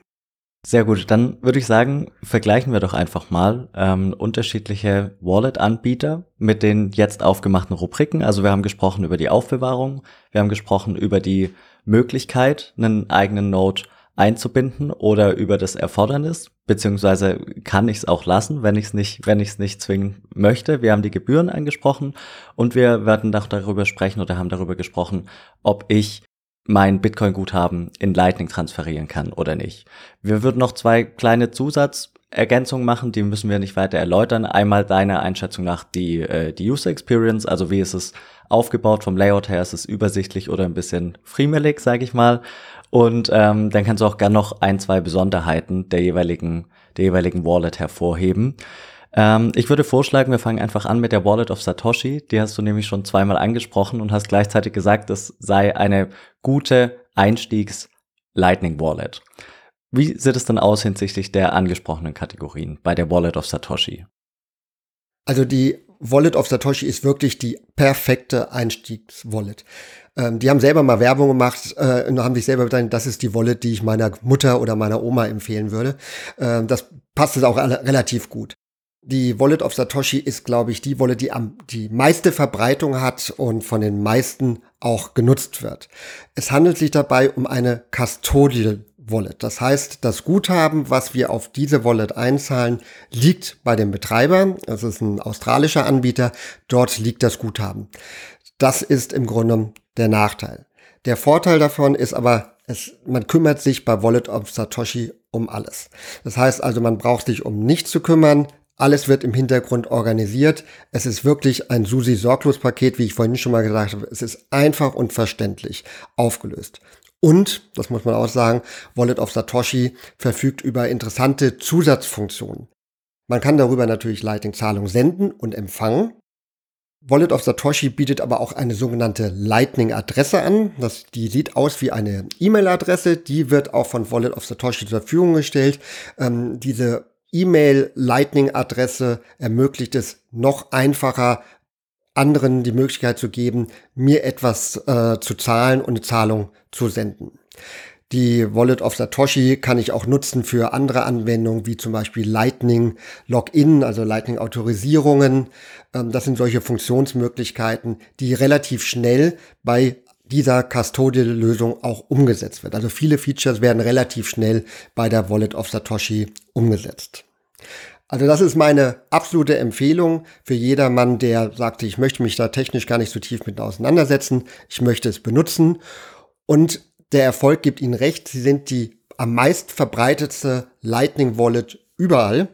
Sehr gut, dann würde ich sagen, vergleichen wir doch einfach mal ähm, unterschiedliche Wallet-Anbieter mit den jetzt aufgemachten Rubriken. Also wir haben gesprochen über die Aufbewahrung, wir haben gesprochen über die Möglichkeit, einen eigenen Node einzubinden oder über das Erfordernis, beziehungsweise kann ich es auch lassen, wenn ich es nicht, wenn ich es nicht zwingen möchte. Wir haben die Gebühren angesprochen und wir werden auch darüber sprechen oder haben darüber gesprochen, ob ich mein Bitcoin-Guthaben in Lightning transferieren kann oder nicht. Wir würden noch zwei kleine Zusatzergänzungen machen, die müssen wir nicht weiter erläutern. Einmal deine Einschätzung nach die, äh, die User Experience, also wie ist es aufgebaut vom Layout her, ist es übersichtlich oder ein bisschen friemelig, sage ich mal. Und ähm, dann kannst du auch gerne noch ein, zwei Besonderheiten der jeweiligen, der jeweiligen Wallet hervorheben. Ähm, ich würde vorschlagen, wir fangen einfach an mit der Wallet of Satoshi. Die hast du nämlich schon zweimal angesprochen und hast gleichzeitig gesagt, es sei eine gute Einstiegs-Lightning-Wallet. Wie sieht es denn aus hinsichtlich der angesprochenen Kategorien bei der Wallet of Satoshi? Also die Wallet of Satoshi ist wirklich die perfekte Einstiegs-Wallet. Ähm, die haben selber mal Werbung gemacht äh, und haben sich selber bedankt, das ist die Wallet, die ich meiner Mutter oder meiner Oma empfehlen würde. Ähm, das passt auch relativ gut. Die Wallet of Satoshi ist, glaube ich, die Wallet, die am, die meiste Verbreitung hat und von den meisten auch genutzt wird. Es handelt sich dabei um eine Custodial Wallet. Das heißt, das Guthaben, was wir auf diese Wallet einzahlen, liegt bei dem Betreiber. Das ist ein australischer Anbieter. Dort liegt das Guthaben. Das ist im Grunde der Nachteil. Der Vorteil davon ist aber, es, man kümmert sich bei Wallet of Satoshi um alles. Das heißt also, man braucht sich um nichts zu kümmern. Alles wird im Hintergrund organisiert. Es ist wirklich ein Susi-Sorglos-Paket, wie ich vorhin schon mal gesagt habe. Es ist einfach und verständlich aufgelöst. Und, das muss man auch sagen, Wallet of Satoshi verfügt über interessante Zusatzfunktionen. Man kann darüber natürlich Lightning-Zahlungen senden und empfangen. Wallet of Satoshi bietet aber auch eine sogenannte Lightning-Adresse an. Das, die sieht aus wie eine E-Mail-Adresse. Die wird auch von Wallet of Satoshi zur Verfügung gestellt. Ähm, diese E-Mail-Lightning-Adresse ermöglicht es noch einfacher, anderen die Möglichkeit zu geben, mir etwas äh, zu zahlen und eine Zahlung zu senden. Die Wallet of Satoshi kann ich auch nutzen für andere Anwendungen, wie zum Beispiel Lightning Login, also Lightning Autorisierungen. Ähm, das sind solche Funktionsmöglichkeiten, die relativ schnell bei dieser Custodial-Lösung auch umgesetzt wird. Also viele Features werden relativ schnell bei der Wallet of Satoshi umgesetzt. Also das ist meine absolute Empfehlung für jedermann, der sagte, ich möchte mich da technisch gar nicht so tief mit auseinandersetzen, ich möchte es benutzen. Und der Erfolg gibt Ihnen recht, Sie sind die am meist verbreitetste Lightning Wallet überall.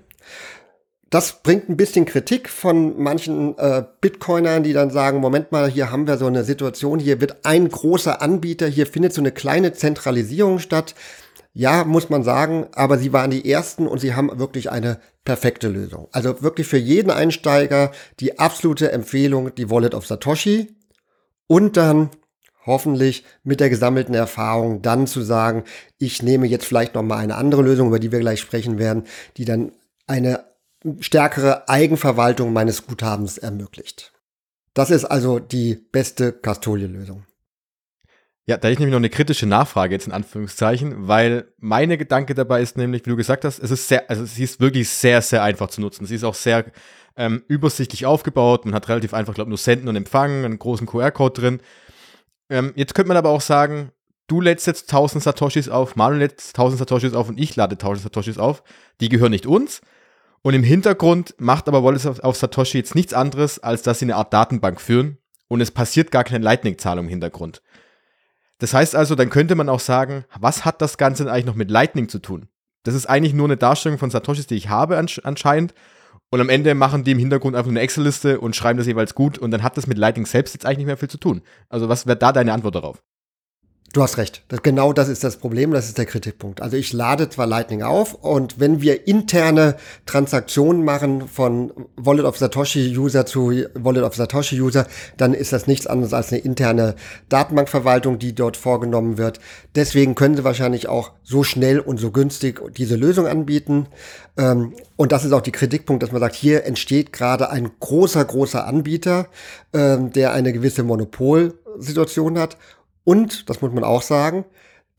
Das bringt ein bisschen Kritik von manchen äh, Bitcoinern, die dann sagen, Moment mal, hier haben wir so eine Situation, hier wird ein großer Anbieter, hier findet so eine kleine Zentralisierung statt. Ja, muss man sagen, aber sie waren die ersten und sie haben wirklich eine perfekte Lösung. Also wirklich für jeden Einsteiger die absolute Empfehlung, die Wallet of Satoshi und dann hoffentlich mit der gesammelten Erfahrung dann zu sagen, ich nehme jetzt vielleicht noch mal eine andere Lösung, über die wir gleich sprechen werden, die dann eine stärkere Eigenverwaltung meines Guthabens ermöglicht. Das ist also die beste Castolie-Lösung. Ja, da ich nämlich noch eine kritische Nachfrage jetzt in Anführungszeichen, weil meine Gedanke dabei ist nämlich, wie du gesagt hast, es ist sehr, also sie ist wirklich sehr, sehr einfach zu nutzen. Sie ist auch sehr ähm, übersichtlich aufgebaut. Man hat relativ einfach, glaube nur Senden und Empfangen, einen großen QR-Code drin. Ähm, jetzt könnte man aber auch sagen, du lädst jetzt 1000 Satoshis auf, Manu lädt 1000 Satoshis auf und ich lade 1000 Satoshis auf. Die gehören nicht uns. Und im Hintergrund macht aber Wallet auf, auf Satoshi jetzt nichts anderes, als dass sie eine Art Datenbank führen und es passiert gar keine Lightning-Zahlung im Hintergrund. Das heißt also, dann könnte man auch sagen, was hat das Ganze eigentlich noch mit Lightning zu tun? Das ist eigentlich nur eine Darstellung von Satoshis, die ich habe anscheinend. Und am Ende machen die im Hintergrund einfach eine Excel-Liste und schreiben das jeweils gut und dann hat das mit Lightning selbst jetzt eigentlich nicht mehr viel zu tun. Also was wäre da deine Antwort darauf? Du hast recht. Genau das ist das Problem, das ist der Kritikpunkt. Also ich lade zwar Lightning auf und wenn wir interne Transaktionen machen von Wallet of Satoshi User zu Wallet of Satoshi User, dann ist das nichts anderes als eine interne Datenbankverwaltung, die dort vorgenommen wird. Deswegen können sie wahrscheinlich auch so schnell und so günstig diese Lösung anbieten. Ähm, und das ist auch die Kritikpunkt, dass man sagt, hier entsteht gerade ein großer, großer Anbieter, ähm, der eine gewisse Monopolsituation hat und, das muss man auch sagen,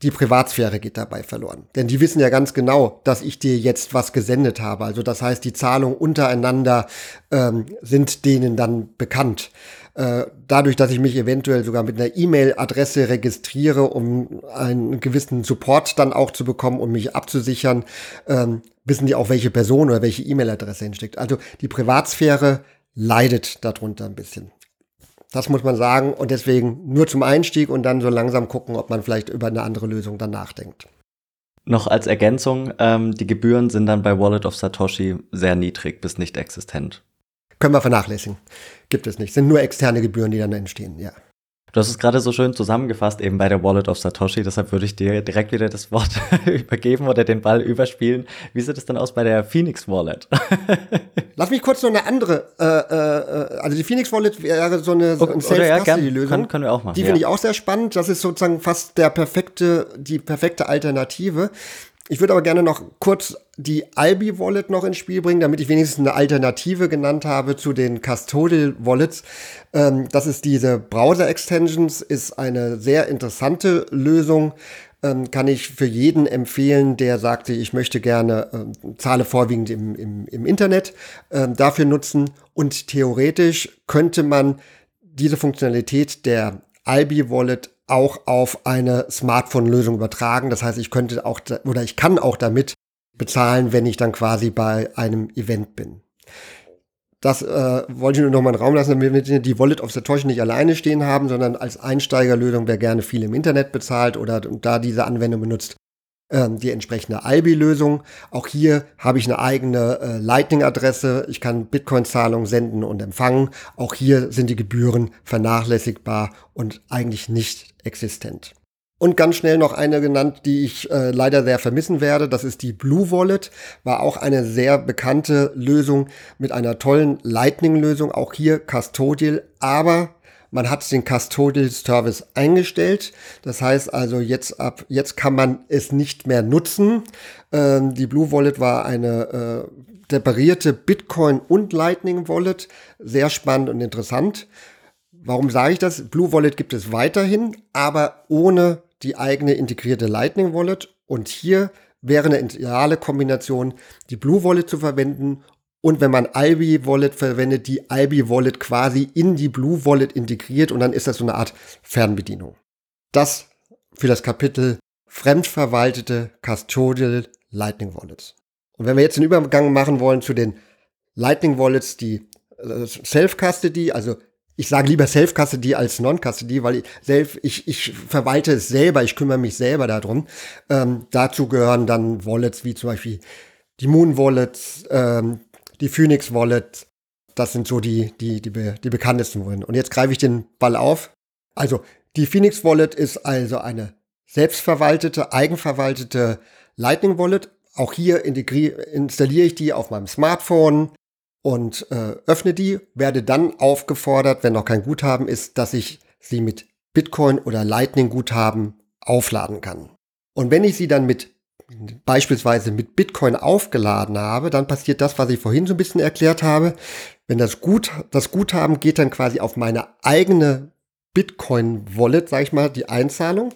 die Privatsphäre geht dabei verloren. Denn die wissen ja ganz genau, dass ich dir jetzt was gesendet habe. Also das heißt, die Zahlungen untereinander ähm, sind denen dann bekannt. Äh, dadurch, dass ich mich eventuell sogar mit einer E-Mail-Adresse registriere, um einen gewissen Support dann auch zu bekommen, um mich abzusichern, ähm, wissen die auch, welche Person oder welche E-Mail-Adresse hinsteckt. Also die Privatsphäre leidet darunter ein bisschen. Das muss man sagen. Und deswegen nur zum Einstieg und dann so langsam gucken, ob man vielleicht über eine andere Lösung dann nachdenkt. Noch als Ergänzung, ähm, die Gebühren sind dann bei Wallet of Satoshi sehr niedrig bis nicht existent. Können wir vernachlässigen. Gibt es nicht. Sind nur externe Gebühren, die dann entstehen, ja. Du hast es gerade so schön zusammengefasst, eben bei der Wallet of Satoshi. Deshalb würde ich dir direkt wieder das Wort <laughs> übergeben oder den Ball überspielen. Wie sieht es dann aus bei der Phoenix Wallet? <laughs> Lass mich kurz noch eine andere, äh, äh, also die Phoenix Wallet wäre so eine, so eine Self-Custody-Lösung. Ja, können, wir auch machen. Die ja. finde ich auch sehr spannend. Das ist sozusagen fast der perfekte, die perfekte Alternative. Ich würde aber gerne noch kurz die Albi Wallet noch ins Spiel bringen, damit ich wenigstens eine Alternative genannt habe zu den Custodial Wallets. Ähm, das ist diese Browser Extensions, ist eine sehr interessante Lösung. Ähm, kann ich für jeden empfehlen, der sagte, ich möchte gerne äh, zahle vorwiegend im, im, im Internet äh, dafür nutzen. Und theoretisch könnte man diese Funktionalität der Albi Wallet auch auf eine Smartphone-Lösung übertragen. Das heißt, ich könnte auch oder ich kann auch damit bezahlen, wenn ich dann quasi bei einem Event bin. Das äh, wollte ich nur noch mal in den Raum lassen, damit wir die Wallet of Satoshi nicht alleine stehen haben, sondern als Einsteigerlösung, wer gerne viel im Internet bezahlt oder da diese Anwendung benutzt, die entsprechende Albi-Lösung. Auch hier habe ich eine eigene äh, Lightning-Adresse. Ich kann Bitcoin-Zahlungen senden und empfangen. Auch hier sind die Gebühren vernachlässigbar und eigentlich nicht existent. Und ganz schnell noch eine genannt, die ich äh, leider sehr vermissen werde. Das ist die Blue Wallet. War auch eine sehr bekannte Lösung mit einer tollen Lightning-Lösung. Auch hier Custodial. Aber man hat den Custodial Service eingestellt. Das heißt also jetzt ab, jetzt kann man es nicht mehr nutzen. Ähm, die Blue Wallet war eine äh, separierte Bitcoin und Lightning Wallet. Sehr spannend und interessant. Warum sage ich das? Blue Wallet gibt es weiterhin, aber ohne die eigene integrierte Lightning Wallet. Und hier wäre eine ideale Kombination, die Blue Wallet zu verwenden und wenn man Albi Wallet verwendet, die Albi Wallet quasi in die Blue Wallet integriert und dann ist das so eine Art Fernbedienung. Das für das Kapitel fremdverwaltete Custodial Lightning Wallets. Und wenn wir jetzt den Übergang machen wollen zu den Lightning Wallets, die äh, Self-Custody, also ich sage lieber Self-Custody als Non-Custody, weil ich, self, ich, ich verwalte es selber, ich kümmere mich selber darum. Ähm, dazu gehören dann Wallets wie zum Beispiel die Moon Wallets, ähm, die Phoenix Wallet. Das sind so die, die, die, die bekanntesten Wallet. Und jetzt greife ich den Ball auf. Also die Phoenix Wallet ist also eine selbstverwaltete, eigenverwaltete Lightning Wallet. Auch hier installiere ich die auf meinem Smartphone und äh, öffne die, werde dann aufgefordert, wenn noch kein Guthaben ist, dass ich sie mit Bitcoin oder Lightning Guthaben aufladen kann. Und wenn ich sie dann mit beispielsweise mit Bitcoin aufgeladen habe, dann passiert das, was ich vorhin so ein bisschen erklärt habe. Wenn das Gut, das Guthaben geht dann quasi auf meine eigene Bitcoin-Wallet, sag ich mal, die Einzahlung.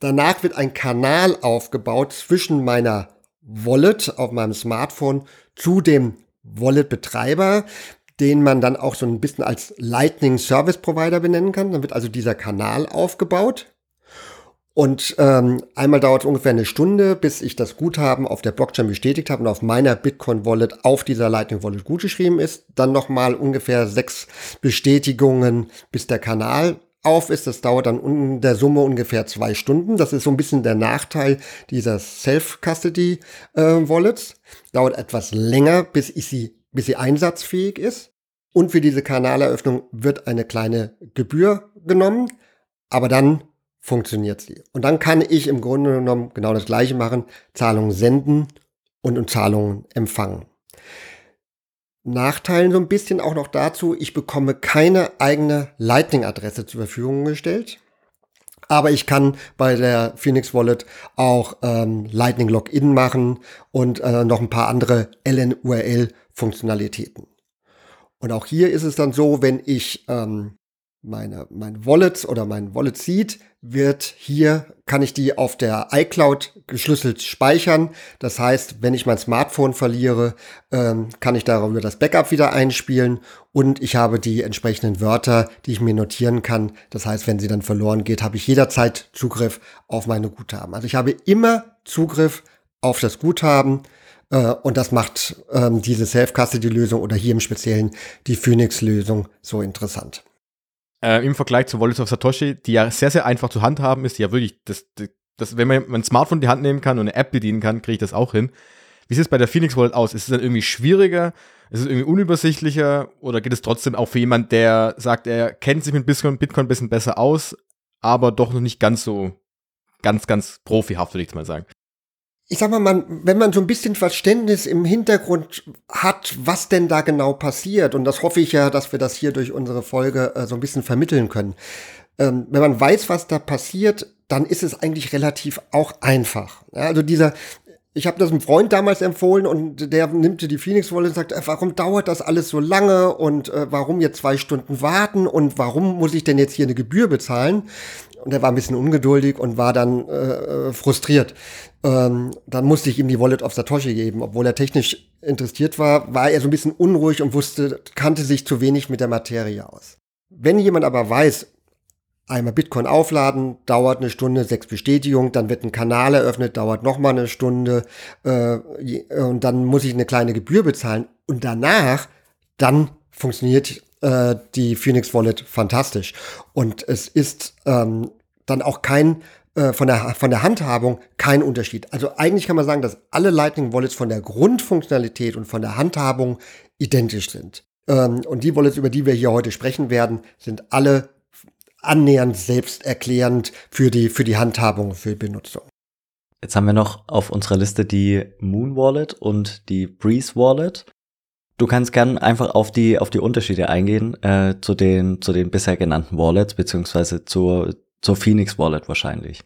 Danach wird ein Kanal aufgebaut zwischen meiner Wallet auf meinem Smartphone zu dem Wallet-Betreiber, den man dann auch so ein bisschen als Lightning Service Provider benennen kann. Dann wird also dieser Kanal aufgebaut. Und ähm, einmal dauert es ungefähr eine Stunde, bis ich das Guthaben auf der Blockchain bestätigt habe und auf meiner Bitcoin-Wallet auf dieser Lightning-Wallet gutgeschrieben ist. Dann nochmal ungefähr sechs Bestätigungen, bis der Kanal auf ist. Das dauert dann in der Summe ungefähr zwei Stunden. Das ist so ein bisschen der Nachteil dieser Self-Custody-Wallets. Äh, dauert etwas länger, bis ich sie, bis sie einsatzfähig ist. Und für diese Kanaleröffnung wird eine kleine Gebühr genommen. Aber dann funktioniert sie. Und dann kann ich im Grunde genommen genau das gleiche machen, Zahlungen senden und Zahlungen empfangen. Nachteilen so ein bisschen auch noch dazu, ich bekomme keine eigene Lightning-Adresse zur Verfügung gestellt. Aber ich kann bei der Phoenix Wallet auch ähm, Lightning Login machen und äh, noch ein paar andere LNURL-Funktionalitäten. Und auch hier ist es dann so, wenn ich ähm, meine, meine Wallets oder mein Wallet Seed wird hier, kann ich die auf der iCloud geschlüsselt speichern. Das heißt, wenn ich mein Smartphone verliere, ähm, kann ich darüber das Backup wieder einspielen und ich habe die entsprechenden Wörter, die ich mir notieren kann. Das heißt, wenn sie dann verloren geht, habe ich jederzeit Zugriff auf meine Guthaben. Also ich habe immer Zugriff auf das Guthaben. Äh, und das macht ähm, diese Self-Custody-Lösung oder hier im Speziellen die Phoenix-Lösung so interessant äh, im Vergleich zu Wallet of Satoshi, die ja sehr, sehr einfach zu handhaben ist, die ja wirklich, das, das, wenn man mein Smartphone in die Hand nehmen kann und eine App bedienen kann, kriege ich das auch hin. Wie sieht es bei der Phoenix Wallet aus? Ist es dann irgendwie schwieriger? Ist es irgendwie unübersichtlicher? Oder geht es trotzdem auch für jemand, der sagt, er kennt sich mit Bitcoin, Bitcoin ein bisschen besser aus, aber doch noch nicht ganz so, ganz, ganz profihaft, würde ich jetzt mal sagen? Ich sag mal, man, wenn man so ein bisschen Verständnis im Hintergrund hat, was denn da genau passiert, und das hoffe ich ja, dass wir das hier durch unsere Folge äh, so ein bisschen vermitteln können. Ähm, wenn man weiß, was da passiert, dann ist es eigentlich relativ auch einfach. Ja, also dieser, ich habe das einem Freund damals empfohlen und der nimmt die Phoenix Wallet und sagt, äh, warum dauert das alles so lange und äh, warum jetzt zwei Stunden warten und warum muss ich denn jetzt hier eine Gebühr bezahlen? Und er war ein bisschen ungeduldig und war dann äh, frustriert. Ähm, dann musste ich ihm die Wallet of Satoshi geben. Obwohl er technisch interessiert war, war er so ein bisschen unruhig und wusste, kannte sich zu wenig mit der Materie aus. Wenn jemand aber weiß, einmal Bitcoin aufladen, dauert eine Stunde, sechs Bestätigungen, dann wird ein Kanal eröffnet, dauert nochmal eine Stunde äh, und dann muss ich eine kleine Gebühr bezahlen und danach, dann funktioniert äh, die Phoenix Wallet fantastisch. Und es ist ähm, dann auch kein äh, von der, von der Handhabung kein Unterschied. Also eigentlich kann man sagen, dass alle Lightning Wallets von der Grundfunktionalität und von der Handhabung identisch sind. Ähm, und die Wallets, über die wir hier heute sprechen werden, sind alle annähernd selbsterklärend für die, für die Handhabung, für die Benutzung. Jetzt haben wir noch auf unserer Liste die Moon Wallet und die Breeze Wallet. Du kannst gern einfach auf die, auf die Unterschiede eingehen äh, zu, den, zu den bisher genannten Wallets, beziehungsweise zur, zur Phoenix Wallet wahrscheinlich.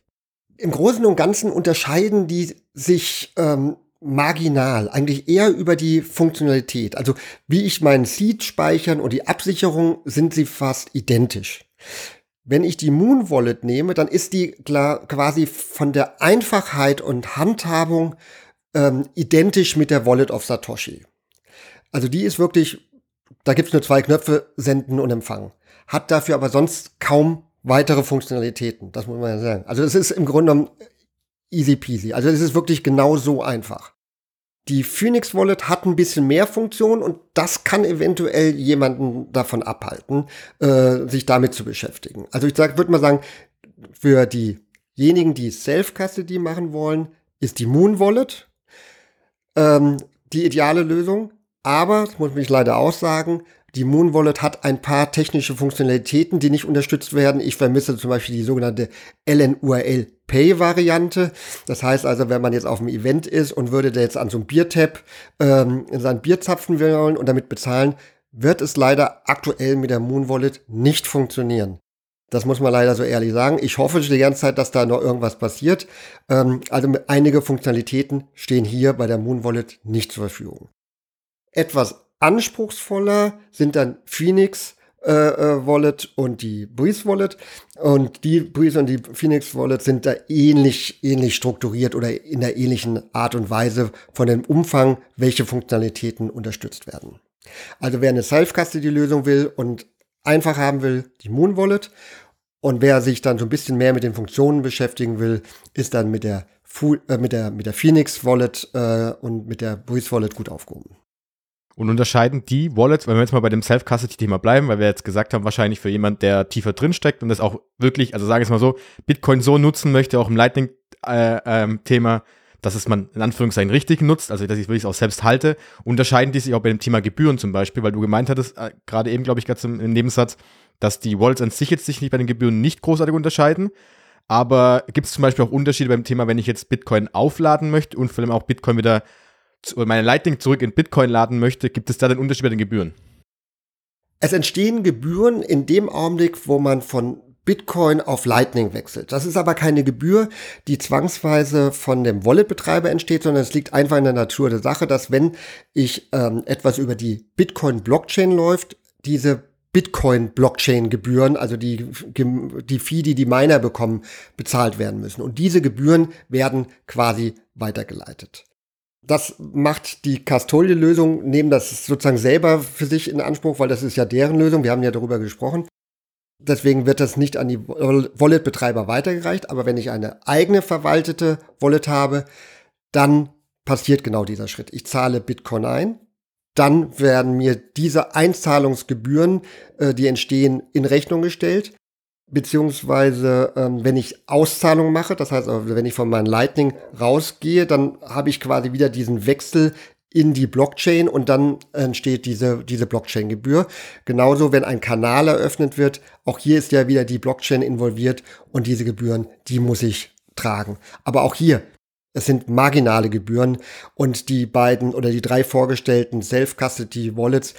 Im Großen und Ganzen unterscheiden die sich ähm, marginal, eigentlich eher über die Funktionalität. Also wie ich meinen Seed speichern und die Absicherung sind sie fast identisch. Wenn ich die Moon Wallet nehme, dann ist die klar, quasi von der Einfachheit und Handhabung ähm, identisch mit der Wallet of Satoshi. Also die ist wirklich, da gibt's nur zwei Knöpfe, senden und empfangen. Hat dafür aber sonst kaum weitere Funktionalitäten, das muss man ja sagen. Also es ist im Grunde genommen easy peasy. Also es ist wirklich genau so einfach. Die Phoenix Wallet hat ein bisschen mehr Funktion und das kann eventuell jemanden davon abhalten, äh, sich damit zu beschäftigen. Also ich würde mal sagen, für diejenigen, die Self-Custody machen wollen, ist die Moon Wallet ähm, die ideale Lösung. Aber, das muss ich leider auch sagen, die Moon Wallet hat ein paar technische Funktionalitäten, die nicht unterstützt werden. Ich vermisse zum Beispiel die sogenannte LNURL Pay Variante. Das heißt also, wenn man jetzt auf einem Event ist und würde jetzt an so einem Biertap ähm, in sein Bier zapfen wollen und damit bezahlen, wird es leider aktuell mit der Moon Wallet nicht funktionieren. Das muss man leider so ehrlich sagen. Ich hoffe die ganze Zeit, dass da noch irgendwas passiert. Ähm, also einige Funktionalitäten stehen hier bei der Moon Wallet nicht zur Verfügung. Etwas anspruchsvoller sind dann Phoenix äh, äh, Wallet und die Breeze Wallet. Und die Breeze und die Phoenix Wallet sind da ähnlich, ähnlich strukturiert oder in der ähnlichen Art und Weise von dem Umfang, welche Funktionalitäten unterstützt werden. Also wer eine Self-Custody-Lösung will und einfach haben will, die Moon Wallet. Und wer sich dann so ein bisschen mehr mit den Funktionen beschäftigen will, ist dann mit der, Fu äh, mit der, mit der Phoenix Wallet äh, und mit der Breeze Wallet gut aufgehoben. Und unterscheiden die Wallets, wenn wir jetzt mal bei dem Self-Custody-Thema bleiben, weil wir jetzt gesagt haben, wahrscheinlich für jemand, der tiefer drin steckt und das auch wirklich, also sage ich es mal so, Bitcoin so nutzen möchte, auch im Lightning-Thema, äh, ähm, dass es man in Anführungszeichen richtig nutzt, also dass ich wirklich auch selbst halte, unterscheiden die sich auch bei dem Thema Gebühren zum Beispiel, weil du gemeint hattest, äh, gerade eben, glaube ich, gerade im Nebensatz, dass die Wallets an sich jetzt sich nicht bei den Gebühren nicht großartig unterscheiden. Aber gibt es zum Beispiel auch Unterschiede beim Thema, wenn ich jetzt Bitcoin aufladen möchte und vor allem auch Bitcoin wieder meine Lightning zurück in Bitcoin laden möchte, gibt es da den Unterschied bei den Gebühren? Es entstehen Gebühren in dem Augenblick, wo man von Bitcoin auf Lightning wechselt. Das ist aber keine Gebühr, die zwangsweise von dem Wallet-Betreiber entsteht, sondern es liegt einfach in der Natur der Sache, dass wenn ich ähm, etwas über die Bitcoin-Blockchain läuft, diese Bitcoin-Blockchain-Gebühren, also die, die Fee, die die Miner bekommen, bezahlt werden müssen. Und diese Gebühren werden quasi weitergeleitet. Das macht die Custodial-Lösung, nehmen das sozusagen selber für sich in Anspruch, weil das ist ja deren Lösung. Wir haben ja darüber gesprochen. Deswegen wird das nicht an die Wallet-Betreiber weitergereicht. Aber wenn ich eine eigene verwaltete Wallet habe, dann passiert genau dieser Schritt. Ich zahle Bitcoin ein. Dann werden mir diese Einzahlungsgebühren, äh, die entstehen, in Rechnung gestellt beziehungsweise ähm, wenn ich Auszahlungen mache, das heißt, wenn ich von meinem Lightning rausgehe, dann habe ich quasi wieder diesen Wechsel in die Blockchain und dann entsteht diese, diese Blockchain-Gebühr. Genauso, wenn ein Kanal eröffnet wird, auch hier ist ja wieder die Blockchain involviert und diese Gebühren, die muss ich tragen. Aber auch hier, es sind marginale Gebühren und die beiden oder die drei vorgestellten Self-Custody-Wallets,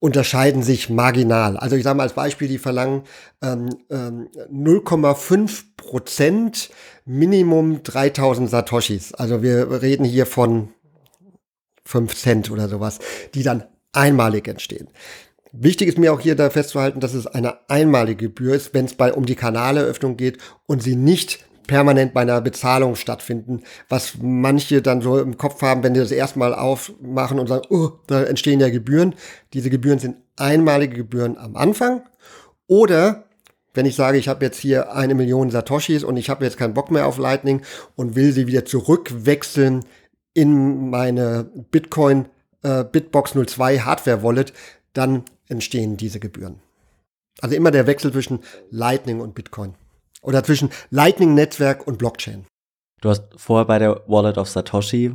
unterscheiden sich marginal. Also ich sage mal als Beispiel, die verlangen ähm, ähm, 0,5 Prozent Minimum 3000 Satoshis. Also wir reden hier von 5 Cent oder sowas, die dann einmalig entstehen. Wichtig ist mir auch hier da festzuhalten, dass es eine einmalige Gebühr ist, wenn es bei um die Kanaleröffnung geht und sie nicht permanent bei einer Bezahlung stattfinden, was manche dann so im Kopf haben, wenn die das erstmal aufmachen und sagen, oh, da entstehen ja Gebühren. Diese Gebühren sind einmalige Gebühren am Anfang oder wenn ich sage, ich habe jetzt hier eine Million Satoshis und ich habe jetzt keinen Bock mehr auf Lightning und will sie wieder zurückwechseln in meine Bitcoin äh, Bitbox 02 Hardware Wallet, dann entstehen diese Gebühren. Also immer der Wechsel zwischen Lightning und Bitcoin. Oder zwischen Lightning-Netzwerk und Blockchain. Du hast vorher bei der Wallet of Satoshi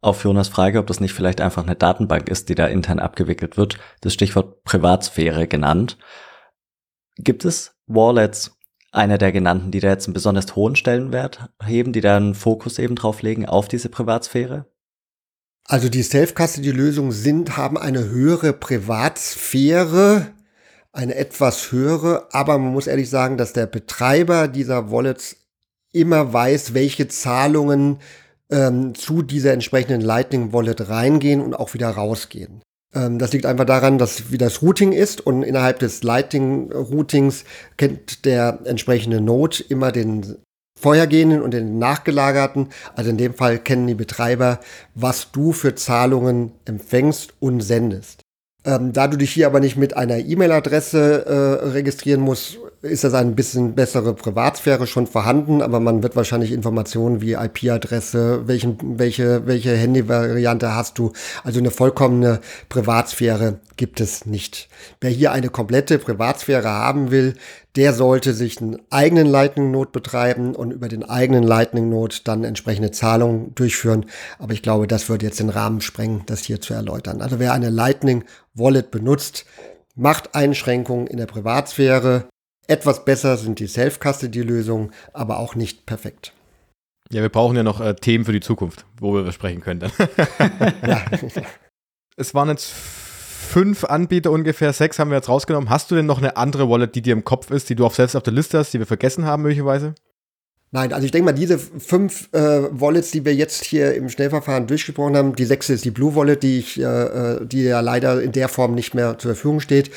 auf Jonas Frage, ob das nicht vielleicht einfach eine Datenbank ist, die da intern abgewickelt wird, das Stichwort Privatsphäre genannt. Gibt es Wallets, einer der genannten, die da jetzt einen besonders hohen Stellenwert heben, die da einen Fokus eben drauf legen auf diese Privatsphäre? Also die Self-Custody-Lösungen sind, haben eine höhere Privatsphäre, eine etwas höhere, aber man muss ehrlich sagen, dass der Betreiber dieser Wallets immer weiß, welche Zahlungen ähm, zu dieser entsprechenden Lightning Wallet reingehen und auch wieder rausgehen. Ähm, das liegt einfach daran, dass wie das Routing ist und innerhalb des Lightning Routings kennt der entsprechende Node immer den vorhergehenden und den nachgelagerten. Also in dem Fall kennen die Betreiber, was du für Zahlungen empfängst und sendest. Ähm, da du dich hier aber nicht mit einer E-Mail-Adresse äh, registrieren musst, ist das ein bisschen bessere Privatsphäre schon vorhanden, aber man wird wahrscheinlich Informationen wie IP-Adresse, welchen, welche, welche Handy-Variante hast du, also eine vollkommene Privatsphäre gibt es nicht. Wer hier eine komplette Privatsphäre haben will, der sollte sich einen eigenen Lightning Node betreiben und über den eigenen Lightning Node dann entsprechende Zahlungen durchführen. Aber ich glaube, das würde jetzt den Rahmen sprengen, das hier zu erläutern. Also wer eine Lightning Wallet benutzt, macht Einschränkungen in der Privatsphäre. Etwas besser sind die Self-Custody-Lösungen, aber auch nicht perfekt. Ja, wir brauchen ja noch äh, Themen für die Zukunft, wo wir sprechen können. <laughs> <laughs> ja. Es waren jetzt fünf Anbieter ungefähr, sechs haben wir jetzt rausgenommen. Hast du denn noch eine andere Wallet, die dir im Kopf ist, die du auch selbst auf der Liste hast, die wir vergessen haben möglicherweise? Nein, also ich denke mal, diese fünf äh, Wallets, die wir jetzt hier im Schnellverfahren durchgesprochen haben, die sechste ist die Blue Wallet, die ich, äh, äh, die ja leider in der Form nicht mehr zur Verfügung steht,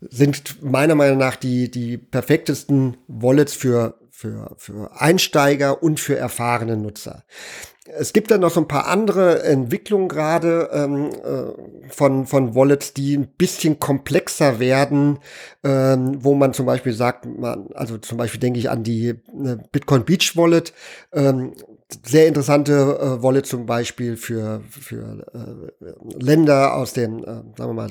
sind meiner Meinung nach die, die perfektesten Wallets für, für, für Einsteiger und für erfahrene Nutzer. Es gibt dann noch so ein paar andere Entwicklungen gerade ähm, äh, von, von Wallets, die ein bisschen komplexer werden, ähm, wo man zum Beispiel sagt, man, also zum Beispiel denke ich an die äh, Bitcoin Beach Wallet, ähm, sehr interessante äh, Wallet zum Beispiel für, für äh, Länder aus dem, äh, sagen wir mal,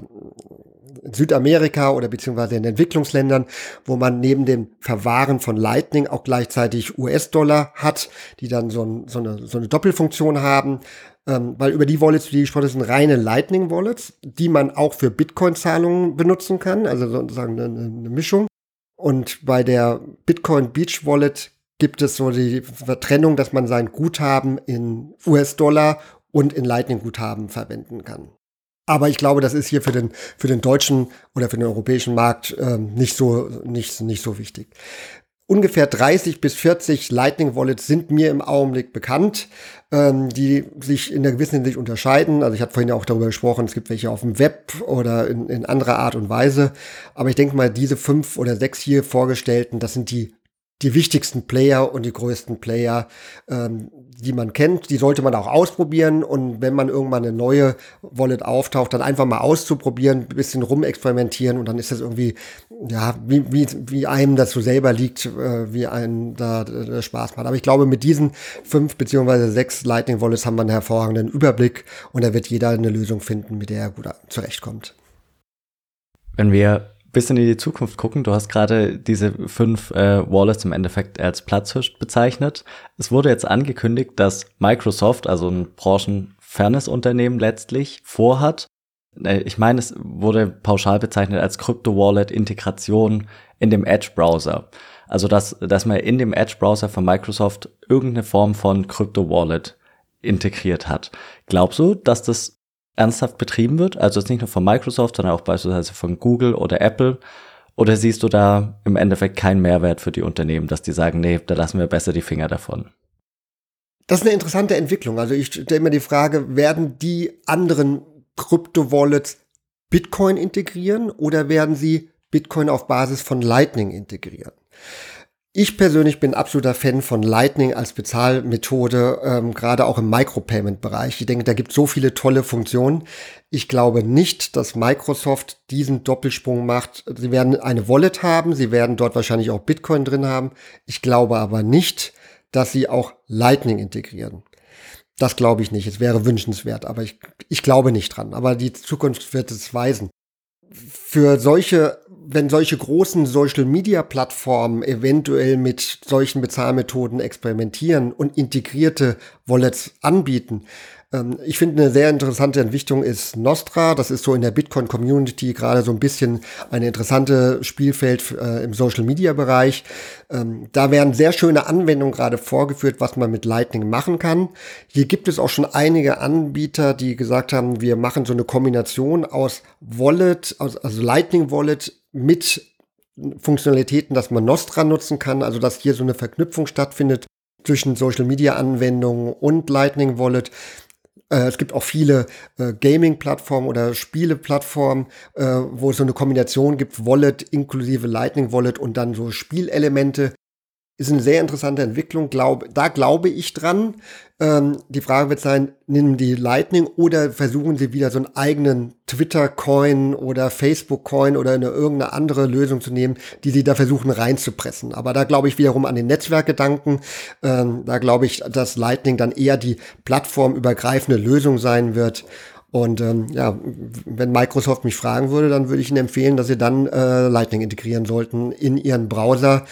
Südamerika oder beziehungsweise in Entwicklungsländern, wo man neben dem Verwahren von Lightning auch gleichzeitig US-Dollar hat, die dann so, ein, so, eine, so eine Doppelfunktion haben. Ähm, weil über die Wallets, die ich spreche, sind reine Lightning-Wallets, die man auch für Bitcoin-Zahlungen benutzen kann, also sozusagen eine, eine Mischung. Und bei der Bitcoin Beach Wallet gibt es so die Vertrennung, dass man sein Guthaben in US-Dollar und in Lightning-Guthaben verwenden kann. Aber ich glaube, das ist hier für den, für den deutschen oder für den europäischen Markt ähm, nicht, so, nicht, nicht so wichtig. Ungefähr 30 bis 40 Lightning Wallets sind mir im Augenblick bekannt, ähm, die sich in der gewissen Hinsicht unterscheiden. Also ich hatte vorhin ja auch darüber gesprochen, es gibt welche auf dem Web oder in, in anderer Art und Weise. Aber ich denke mal, diese fünf oder sechs hier vorgestellten, das sind die die wichtigsten Player und die größten Player, ähm, die man kennt, die sollte man auch ausprobieren und wenn man irgendwann eine neue Wallet auftaucht, dann einfach mal auszuprobieren, ein bisschen rumexperimentieren und dann ist das irgendwie, ja, wie, wie, wie einem so selber liegt, äh, wie einem da äh, Spaß macht. Aber ich glaube, mit diesen fünf beziehungsweise sechs Lightning Wallets haben wir einen hervorragenden Überblick und da wird jeder eine Lösung finden, mit der er gut zurechtkommt. Wenn wir bisschen in die Zukunft gucken. Du hast gerade diese fünf äh, Wallets im Endeffekt als Platzhirsch bezeichnet. Es wurde jetzt angekündigt, dass Microsoft, also ein Branchenfairness-Unternehmen letztlich, vorhat, äh, ich meine, es wurde pauschal bezeichnet als Crypto-Wallet-Integration in dem Edge-Browser. Also, dass, dass man in dem Edge-Browser von Microsoft irgendeine Form von Crypto-Wallet integriert hat. Glaubst du, dass das ernsthaft betrieben wird? Also jetzt nicht nur von Microsoft, sondern auch beispielsweise von Google oder Apple. Oder siehst du da im Endeffekt keinen Mehrwert für die Unternehmen, dass die sagen, nee, da lassen wir besser die Finger davon? Das ist eine interessante Entwicklung. Also ich stelle mir die Frage, werden die anderen Krypto-Wallets Bitcoin integrieren oder werden sie Bitcoin auf Basis von Lightning integrieren? Ich persönlich bin absoluter Fan von Lightning als Bezahlmethode, ähm, gerade auch im Micropayment-Bereich. Ich denke, da gibt es so viele tolle Funktionen. Ich glaube nicht, dass Microsoft diesen Doppelsprung macht. Sie werden eine Wallet haben, sie werden dort wahrscheinlich auch Bitcoin drin haben. Ich glaube aber nicht, dass sie auch Lightning integrieren. Das glaube ich nicht. Es wäre wünschenswert, aber ich, ich glaube nicht dran. Aber die Zukunft wird es weisen. Für solche wenn solche großen Social-Media-Plattformen eventuell mit solchen Bezahlmethoden experimentieren und integrierte Wallets anbieten, Ähm, ich finde eine sehr interessante Entwicklung ist Nostra. Das ist so in der Bitcoin-Community gerade so ein bisschen eine interessante Spielfeld äh, im Social-Media-Bereich. Ähm, da werden sehr schöne Anwendungen gerade vorgeführt, was man mit Lightning machen kann. Hier gibt es auch schon einige Anbieter, die gesagt haben, wir machen so eine Kombination aus Wallet, also Lightning Wallet mit Funktionalitäten, dass man Nostra nutzen kann, also dass hier so eine Verknüpfung stattfindet zwischen Social Media Anwendungen und Lightning Wallet. Äh, es gibt auch viele äh, Gaming-Plattformen oder Spiele-Plattformen, äh, wo es so eine Kombination gibt, Wallet inklusive Lightning Wallet und dann so Spielelemente, ist eine sehr interessante Entwicklung. Glaub, da glaube ich dran. Ähm, die Frage wird sein, nehmen die Lightning oder versuchen sie wieder so einen eigenen Twitter-Coin oder Facebook-Coin oder eine irgendeine andere Lösung zu nehmen, die sie da versuchen reinzupressen. Aber da glaube ich wiederum an den Netzwerkgedanken. Ähm, da glaube ich, dass Lightning dann eher die plattformübergreifende Lösung sein wird. Und ähm, ja, wenn Microsoft mich fragen würde, dann würde ich Ihnen empfehlen, dass Sie dann äh, Lightning integrieren sollten in Ihren Browser,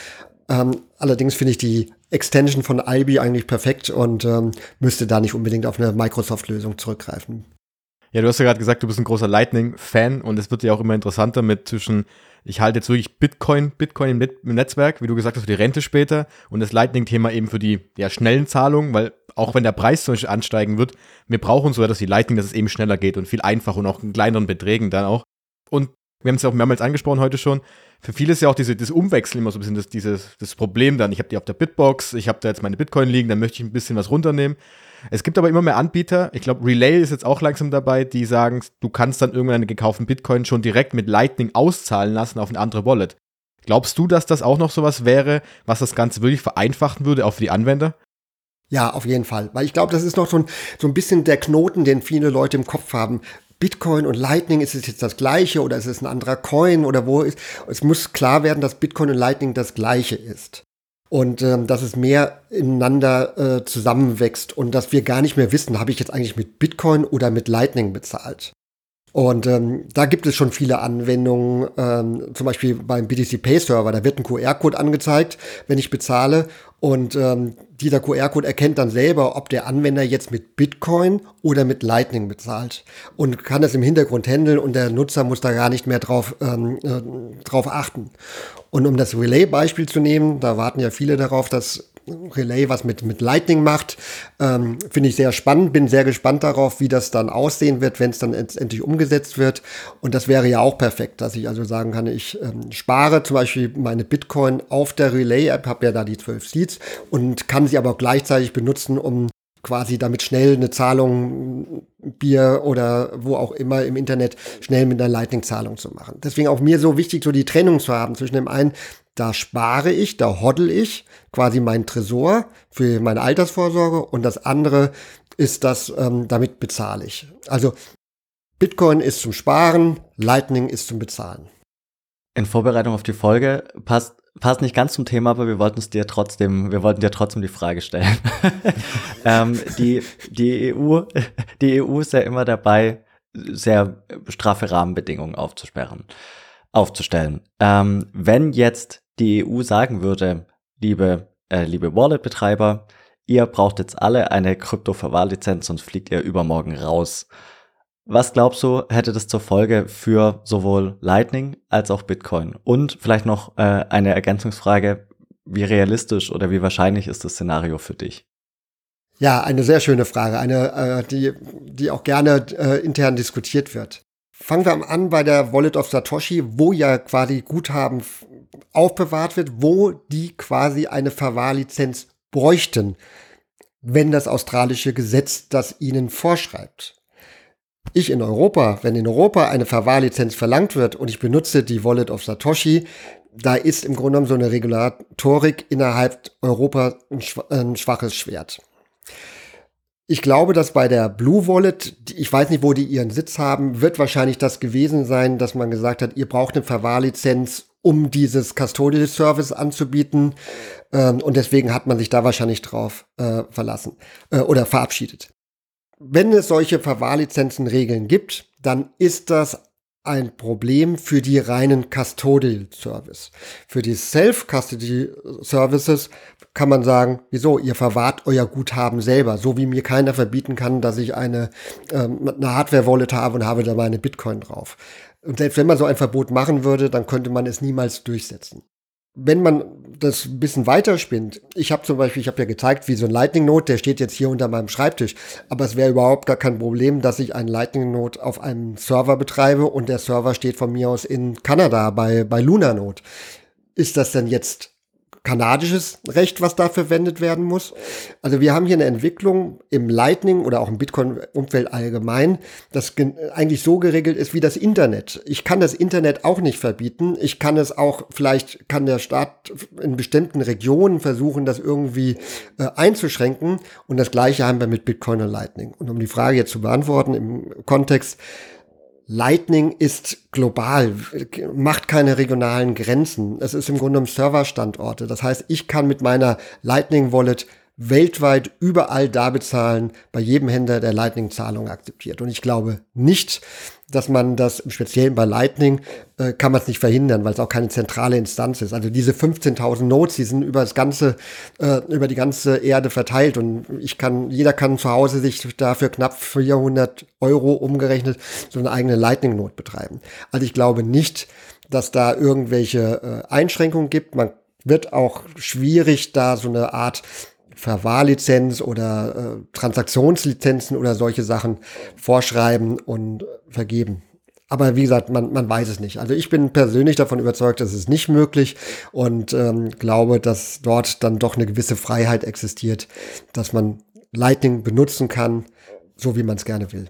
ähm, allerdings finde ich die Extension von Albi eigentlich perfekt und ähm, müsste da nicht unbedingt auf eine Microsoft-Lösung zurückgreifen. Ja, du hast ja gerade gesagt, du bist ein großer Lightning-Fan und es wird ja auch immer interessanter mit zwischen, ich halte jetzt wirklich Bitcoin, Bitcoin im, im Netzwerk, wie du gesagt hast, für die Rente später und das Lightning-Thema eben für die ja, schnellen Zahlungen, weil auch wenn der Preis zum Beispiel ansteigen wird, wir brauchen so etwas wie Lightning, dass es eben schneller geht und viel einfacher und auch in kleineren Beträgen dann auch. Und wir haben es ja auch mehrmals angesprochen heute schon, für viele ist ja auch diese, das Umwechseln immer so ein bisschen das, dieses, das Problem dann. Ich habe die auf der Bitbox, ich habe da jetzt meine Bitcoin liegen, dann möchte ich ein bisschen was runternehmen. Es gibt aber immer mehr Anbieter, ich glaube, Relay ist jetzt auch langsam dabei, die sagen, du kannst dann irgendwann einen gekauften Bitcoin schon direkt mit Lightning auszahlen lassen auf eine andere Wallet. Glaubst du, dass das auch noch sowas wäre, was das Ganze wirklich vereinfachen würde, auch für die Anwender? Ja, auf jeden Fall. Weil ich glaube, das ist noch so ein, so ein bisschen der Knoten, den viele Leute im Kopf haben. Bitcoin und Lightning, ist es jetzt das gleiche oder ist es ein anderer Coin oder wo ist? Es muss klar werden, dass Bitcoin und Lightning das gleiche ist. Und ähm, dass es mehr ineinander äh, zusammenwächst und dass wir gar nicht mehr wissen, habe ich jetzt eigentlich mit Bitcoin oder mit Lightning bezahlt. Und ähm, da gibt es schon viele Anwendungen, ähm, zum Beispiel beim BTC Pay Server, da wird ein QR-Code angezeigt, wenn ich bezahle. Und ähm, dieser QR-Code erkennt dann selber, ob der Anwender jetzt mit Bitcoin oder mit Lightning bezahlt und kann das im Hintergrund handeln und der Nutzer muss da gar nicht mehr drauf, ähm, äh, drauf achten. Und um das Relay-Beispiel zu nehmen, da warten ja viele darauf, dass Relay was mit, mit Lightning macht. Ähm, Finde ich sehr spannend, bin sehr gespannt darauf, wie das dann aussehen wird, wenn es dann endlich umgesetzt wird. Und das wäre ja auch perfekt, dass ich also sagen kann, ich ähm, spare zum Beispiel meine Bitcoin auf der Relay-App, habe ja da die 12 Seeds und kann sie aber auch gleichzeitig benutzen, um quasi damit schnell eine Zahlung, Bier oder wo auch immer im Internet schnell mit einer Lightning-Zahlung zu machen. Deswegen auch mir so wichtig, so die Trennung zu haben zwischen dem einen, da spare ich, da hoddel ich quasi mein Tresor für meine Altersvorsorge und das andere ist das, ähm, damit bezahle ich. Also Bitcoin ist zum Sparen, Lightning ist zum Bezahlen. In Vorbereitung auf die Folge passt passt nicht ganz zum Thema, aber wir wollten es dir trotzdem, wir wollten dir trotzdem die Frage stellen. <laughs> ähm, die, die EU, die EU ist ja immer dabei, sehr straffe Rahmenbedingungen aufzusperren, aufzustellen. Ähm, wenn jetzt die EU sagen würde, liebe, äh, liebe Wallet-Betreiber, ihr braucht jetzt alle eine Krypto-Verwahrlizenz, sonst fliegt ihr übermorgen raus. Was glaubst du, hätte das zur Folge für sowohl Lightning als auch Bitcoin? Und vielleicht noch äh, eine Ergänzungsfrage, wie realistisch oder wie wahrscheinlich ist das Szenario für dich? Ja, eine sehr schöne Frage, eine, äh, die, die auch gerne äh, intern diskutiert wird. Fangen wir an bei der Wallet of Satoshi, wo ja quasi Guthaben aufbewahrt wird, wo die quasi eine Verwahrlizenz bräuchten, wenn das australische Gesetz das ihnen vorschreibt ich in Europa, wenn in Europa eine Verwahrlizenz verlangt wird und ich benutze die Wallet of Satoshi, da ist im Grunde genommen so eine Regulatorik innerhalb Europa ein, ein schwaches Schwert. Ich glaube, dass bei der Blue Wallet, ich weiß nicht, wo die ihren Sitz haben, wird wahrscheinlich das gewesen sein, dass man gesagt hat, ihr braucht eine Verwahrlizenz, um dieses Custodial Service anzubieten. Ähm, und deswegen hat man sich da wahrscheinlich drauf äh, verlassen äh, oder verabschiedet wenn es solche Verwahrlizenzenregeln gibt, dann ist das ein Problem für die reinen Custodial Service. Für die Self-Custody Services kann man sagen, wieso, ihr verwahrt euer Guthaben selber, so wie mir keiner verbieten kann, dass ich eine, ähm, eine Hardware-Wallet habe und habe da meine Bitcoin drauf. Und selbst wenn man so ein Verbot machen würde, dann könnte man es niemals durchsetzen wenn man das ein bisschen weiterspinnt, ich habe zum Beispiel, ich habe ja gezeigt, wie so ein Lightning Note, der steht jetzt hier unter meinem Schreibtisch, aber es wäre überhaupt gar kein Problem, dass ich einen Lightning Note auf einem Server betreibe und der Server steht von mir aus in Kanada bei, bei Lunarnode. Ist das denn jetzt kanadisches Recht, was da verwendet werden muss. Also wir haben hier eine Entwicklung im Lightning oder auch im Bitcoin-Umfeld allgemein, das eigentlich so geregelt ist wie das Internet. Ich kann das Internet auch nicht verbieten. Ich kann es auch, vielleicht kann der Staat in bestimmten Regionen versuchen, das irgendwie äh, einzuschränken. Und das Gleiche haben wir mit Bitcoin und Lightning. Und um die Frage jetzt zu beantworten im Kontext, Lightning ist global, macht keine regionalen Grenzen. Es ist im Grunde genommen Serverstandorte. Das heißt, ich kann mit meiner Lightning Wallet weltweit überall da bezahlen, bei jedem Händler, der Lightning-Zahlung akzeptiert. Und ich glaube nicht, dass man das im Speziellen bei Lightning äh, kann man es nicht verhindern, weil es auch keine zentrale Instanz ist. Also diese 15.000 Nodes, die sind über das ganze, äh, über die ganze Erde verteilt und ich kann, jeder kann zu Hause sich dafür knapp 400 Euro umgerechnet so eine eigene Lightning Node betreiben. Also ich glaube nicht, dass da irgendwelche äh, Einschränkungen gibt. Man wird auch schwierig, da so eine Art Verwahrlizenz oder äh, Transaktionslizenzen oder solche Sachen vorschreiben und vergeben. Aber wie gesagt, man, man weiß es nicht. Also ich bin persönlich davon überzeugt, dass es nicht möglich und ähm, glaube, dass dort dann doch eine gewisse Freiheit existiert, dass man Lightning benutzen kann, so wie man es gerne will.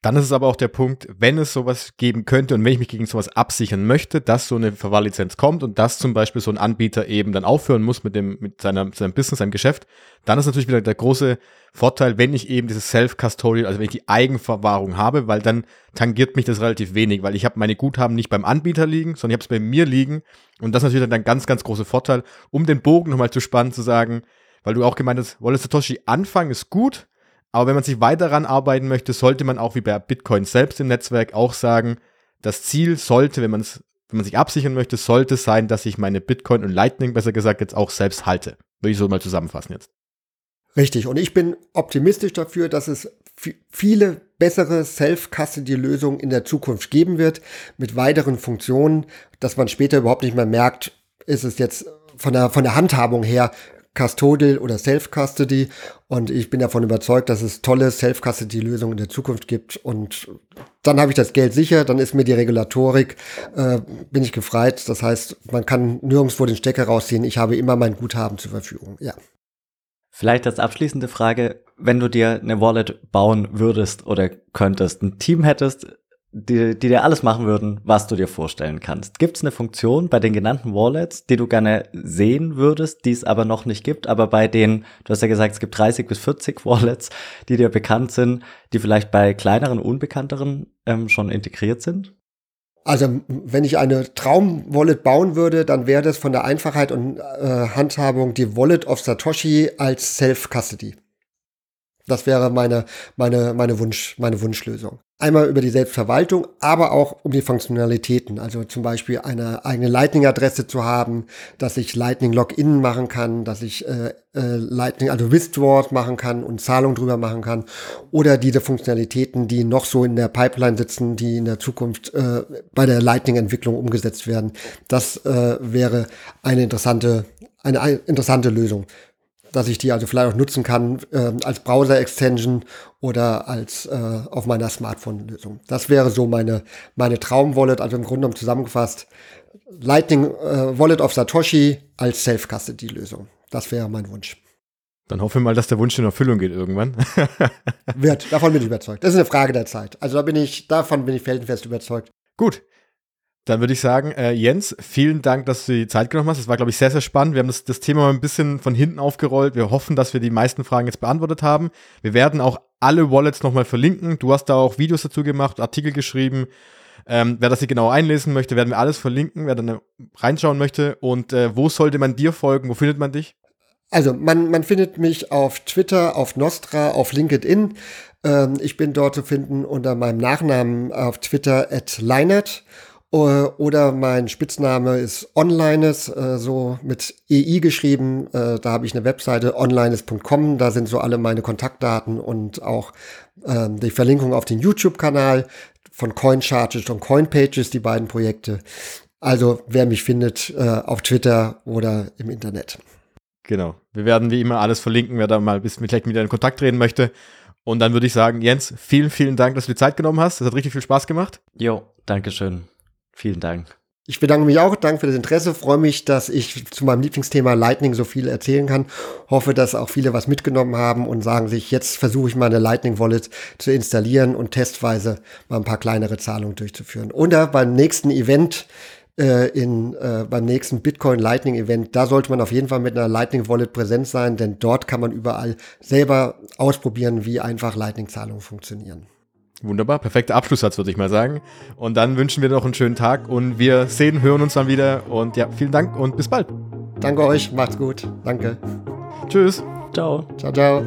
Dann ist es aber auch der Punkt, wenn es sowas geben könnte und wenn ich mich gegen sowas absichern möchte, dass so eine Verwahrlizenz kommt und dass zum Beispiel so ein Anbieter eben dann aufhören muss mit dem, mit seiner, seinem Business, seinem Geschäft, dann ist natürlich wieder der große Vorteil, wenn ich eben dieses Self-Custodial, also wenn ich die Eigenverwahrung habe, weil dann tangiert mich das relativ wenig, weil ich habe meine Guthaben nicht beim Anbieter liegen, sondern ich habe es bei mir liegen und das ist natürlich dann ein ganz, ganz großer Vorteil, um den Bogen nochmal zu spannen, zu sagen, weil du auch gemeint hast, Wallace Satoshi Anfang ist gut, aber wenn man sich weiter daran arbeiten möchte, sollte man auch wie bei Bitcoin selbst im Netzwerk auch sagen, das Ziel sollte, wenn wenn man sich absichern möchte, sollte sein, dass ich meine Bitcoin und Lightning, besser gesagt, jetzt auch selbst halte. Würde ich so mal zusammenfassen jetzt. Richtig. Und ich bin optimistisch dafür, dass es viele bessere Self-Custody-Lösungen in der Zukunft geben wird, mit weiteren Funktionen, dass man später überhaupt nicht mehr merkt, ist es jetzt von der, von der Handhabung her Custodial oder Self-Custody. Und ich bin davon überzeugt, dass es tolle Self-Custody-Lösungen in der Zukunft gibt. Und dann habe ich das Geld sicher, dann ist mir die Regulatorik, äh, bin ich gefreit. Das heißt, man kann nirgendwo den Stecker rausziehen. Ich habe immer mein Guthaben zur Verfügung. Ja. Vielleicht als abschließende Frage, wenn du dir eine Wallet bauen würdest oder könntest, ein Team hättest, die, die dir alles machen würden, was du dir vorstellen kannst. Gibt es eine Funktion bei den genannten Wallets, die du gerne sehen würdest, die es aber noch nicht gibt, aber bei denen, du hast ja gesagt, es gibt 30 bis 40 <laughs> Wallets, die dir bekannt sind, die vielleicht bei kleineren, unbekannteren ähm, schon integriert sind? Also wenn ich eine Traum-Wallet bauen würde, dann wäre das von der Einfachheit und äh, Handhabung die Wallet of Satoshi als Self-Custody. Das wäre meine, meine, meine Wunsch, meine Wunschlösung. Einmal über die Selbstverwaltung, aber auch um die Funktionalitäten. Also zum Beispiel eine eigene Lightning-Adresse zu haben, dass ich Lightning Login machen kann, dass ich äh, äh, Lightning, also Withdraws machen kann und Zahlungen drüber machen kann. Oder diese Funktionalitäten, die noch so in der Pipeline sitzen, die in der Zukunft äh, bei der Lightning-Entwicklung umgesetzt werden. Das äh, wäre eine interessante, eine interessante Lösung dass ich die also vielleicht auch nutzen kann äh, als Browser-Extension oder als äh, auf meiner Smartphone-Lösung. Das wäre so meine, meine Traum-Wallet, also im Grunde genommen zusammengefasst Lightning äh, Wallet of Satoshi als Self-Custody-Lösung. Das wäre mein Wunsch. Dann hoffe ich mal, dass der Wunsch in Erfüllung geht irgendwann. Wird, <laughs> davon bin ich überzeugt. Das ist eine Frage der Zeit. Also da bin ich, davon bin ich feldenfest überzeugt. Gut, dann würde ich sagen, äh, Jens, vielen Dank, dass du die Zeit genommen hast. Das war, glaube ich, sehr, sehr spannend. Wir haben das, das Thema mal ein bisschen von hinten aufgerollt. Wir hoffen, dass wir die meisten Fragen jetzt beantwortet haben. Wir werden auch alle Wallets nochmal verlinken. Du hast da auch Videos dazu gemacht, Artikel geschrieben. Ähm, wer das hier genau einlesen möchte, werden wir alles verlinken, wer dann reinschauen möchte. Und äh, wo sollte man dir folgen? Wo findet man dich? Also man, man findet mich auf Twitter, auf Nostra, auf LinkedIn. Ähm, ich bin dort zu finden unter meinem Nachnamen auf Twitter at Leinert. Oder mein Spitzname ist Onlines, äh, so mit EI geschrieben. Äh, da habe ich eine Webseite onlines.com. Da sind so alle meine Kontaktdaten und auch äh, die Verlinkung auf den YouTube-Kanal von CoinCharges und CoinPages, die beiden Projekte. Also wer mich findet äh, auf Twitter oder im Internet. Genau. Wir werden wie immer alles verlinken, wer da mal bis mit vielleicht mit in Kontakt treten möchte. Und dann würde ich sagen, Jens, vielen, vielen Dank, dass du die Zeit genommen hast. Das hat richtig viel Spaß gemacht. Jo, Dankeschön. Vielen Dank. Ich bedanke mich auch, danke für das Interesse, freue mich, dass ich zu meinem Lieblingsthema Lightning so viel erzählen kann. Hoffe, dass auch viele was mitgenommen haben und sagen sich, jetzt versuche ich mal eine Lightning Wallet zu installieren und testweise mal ein paar kleinere Zahlungen durchzuführen. Oder beim nächsten Event äh, in, äh, beim nächsten Bitcoin Lightning Event, da sollte man auf jeden Fall mit einer Lightning Wallet präsent sein, denn dort kann man überall selber ausprobieren, wie einfach Lightning Zahlungen funktionieren. Wunderbar, perfekter Abschlusssatz, würde ich mal sagen. Und dann wünschen wir noch einen schönen Tag und wir sehen, hören uns dann wieder. Und ja, vielen Dank und bis bald. Danke euch, macht's gut. Danke. Tschüss. Ciao. Ciao, ciao.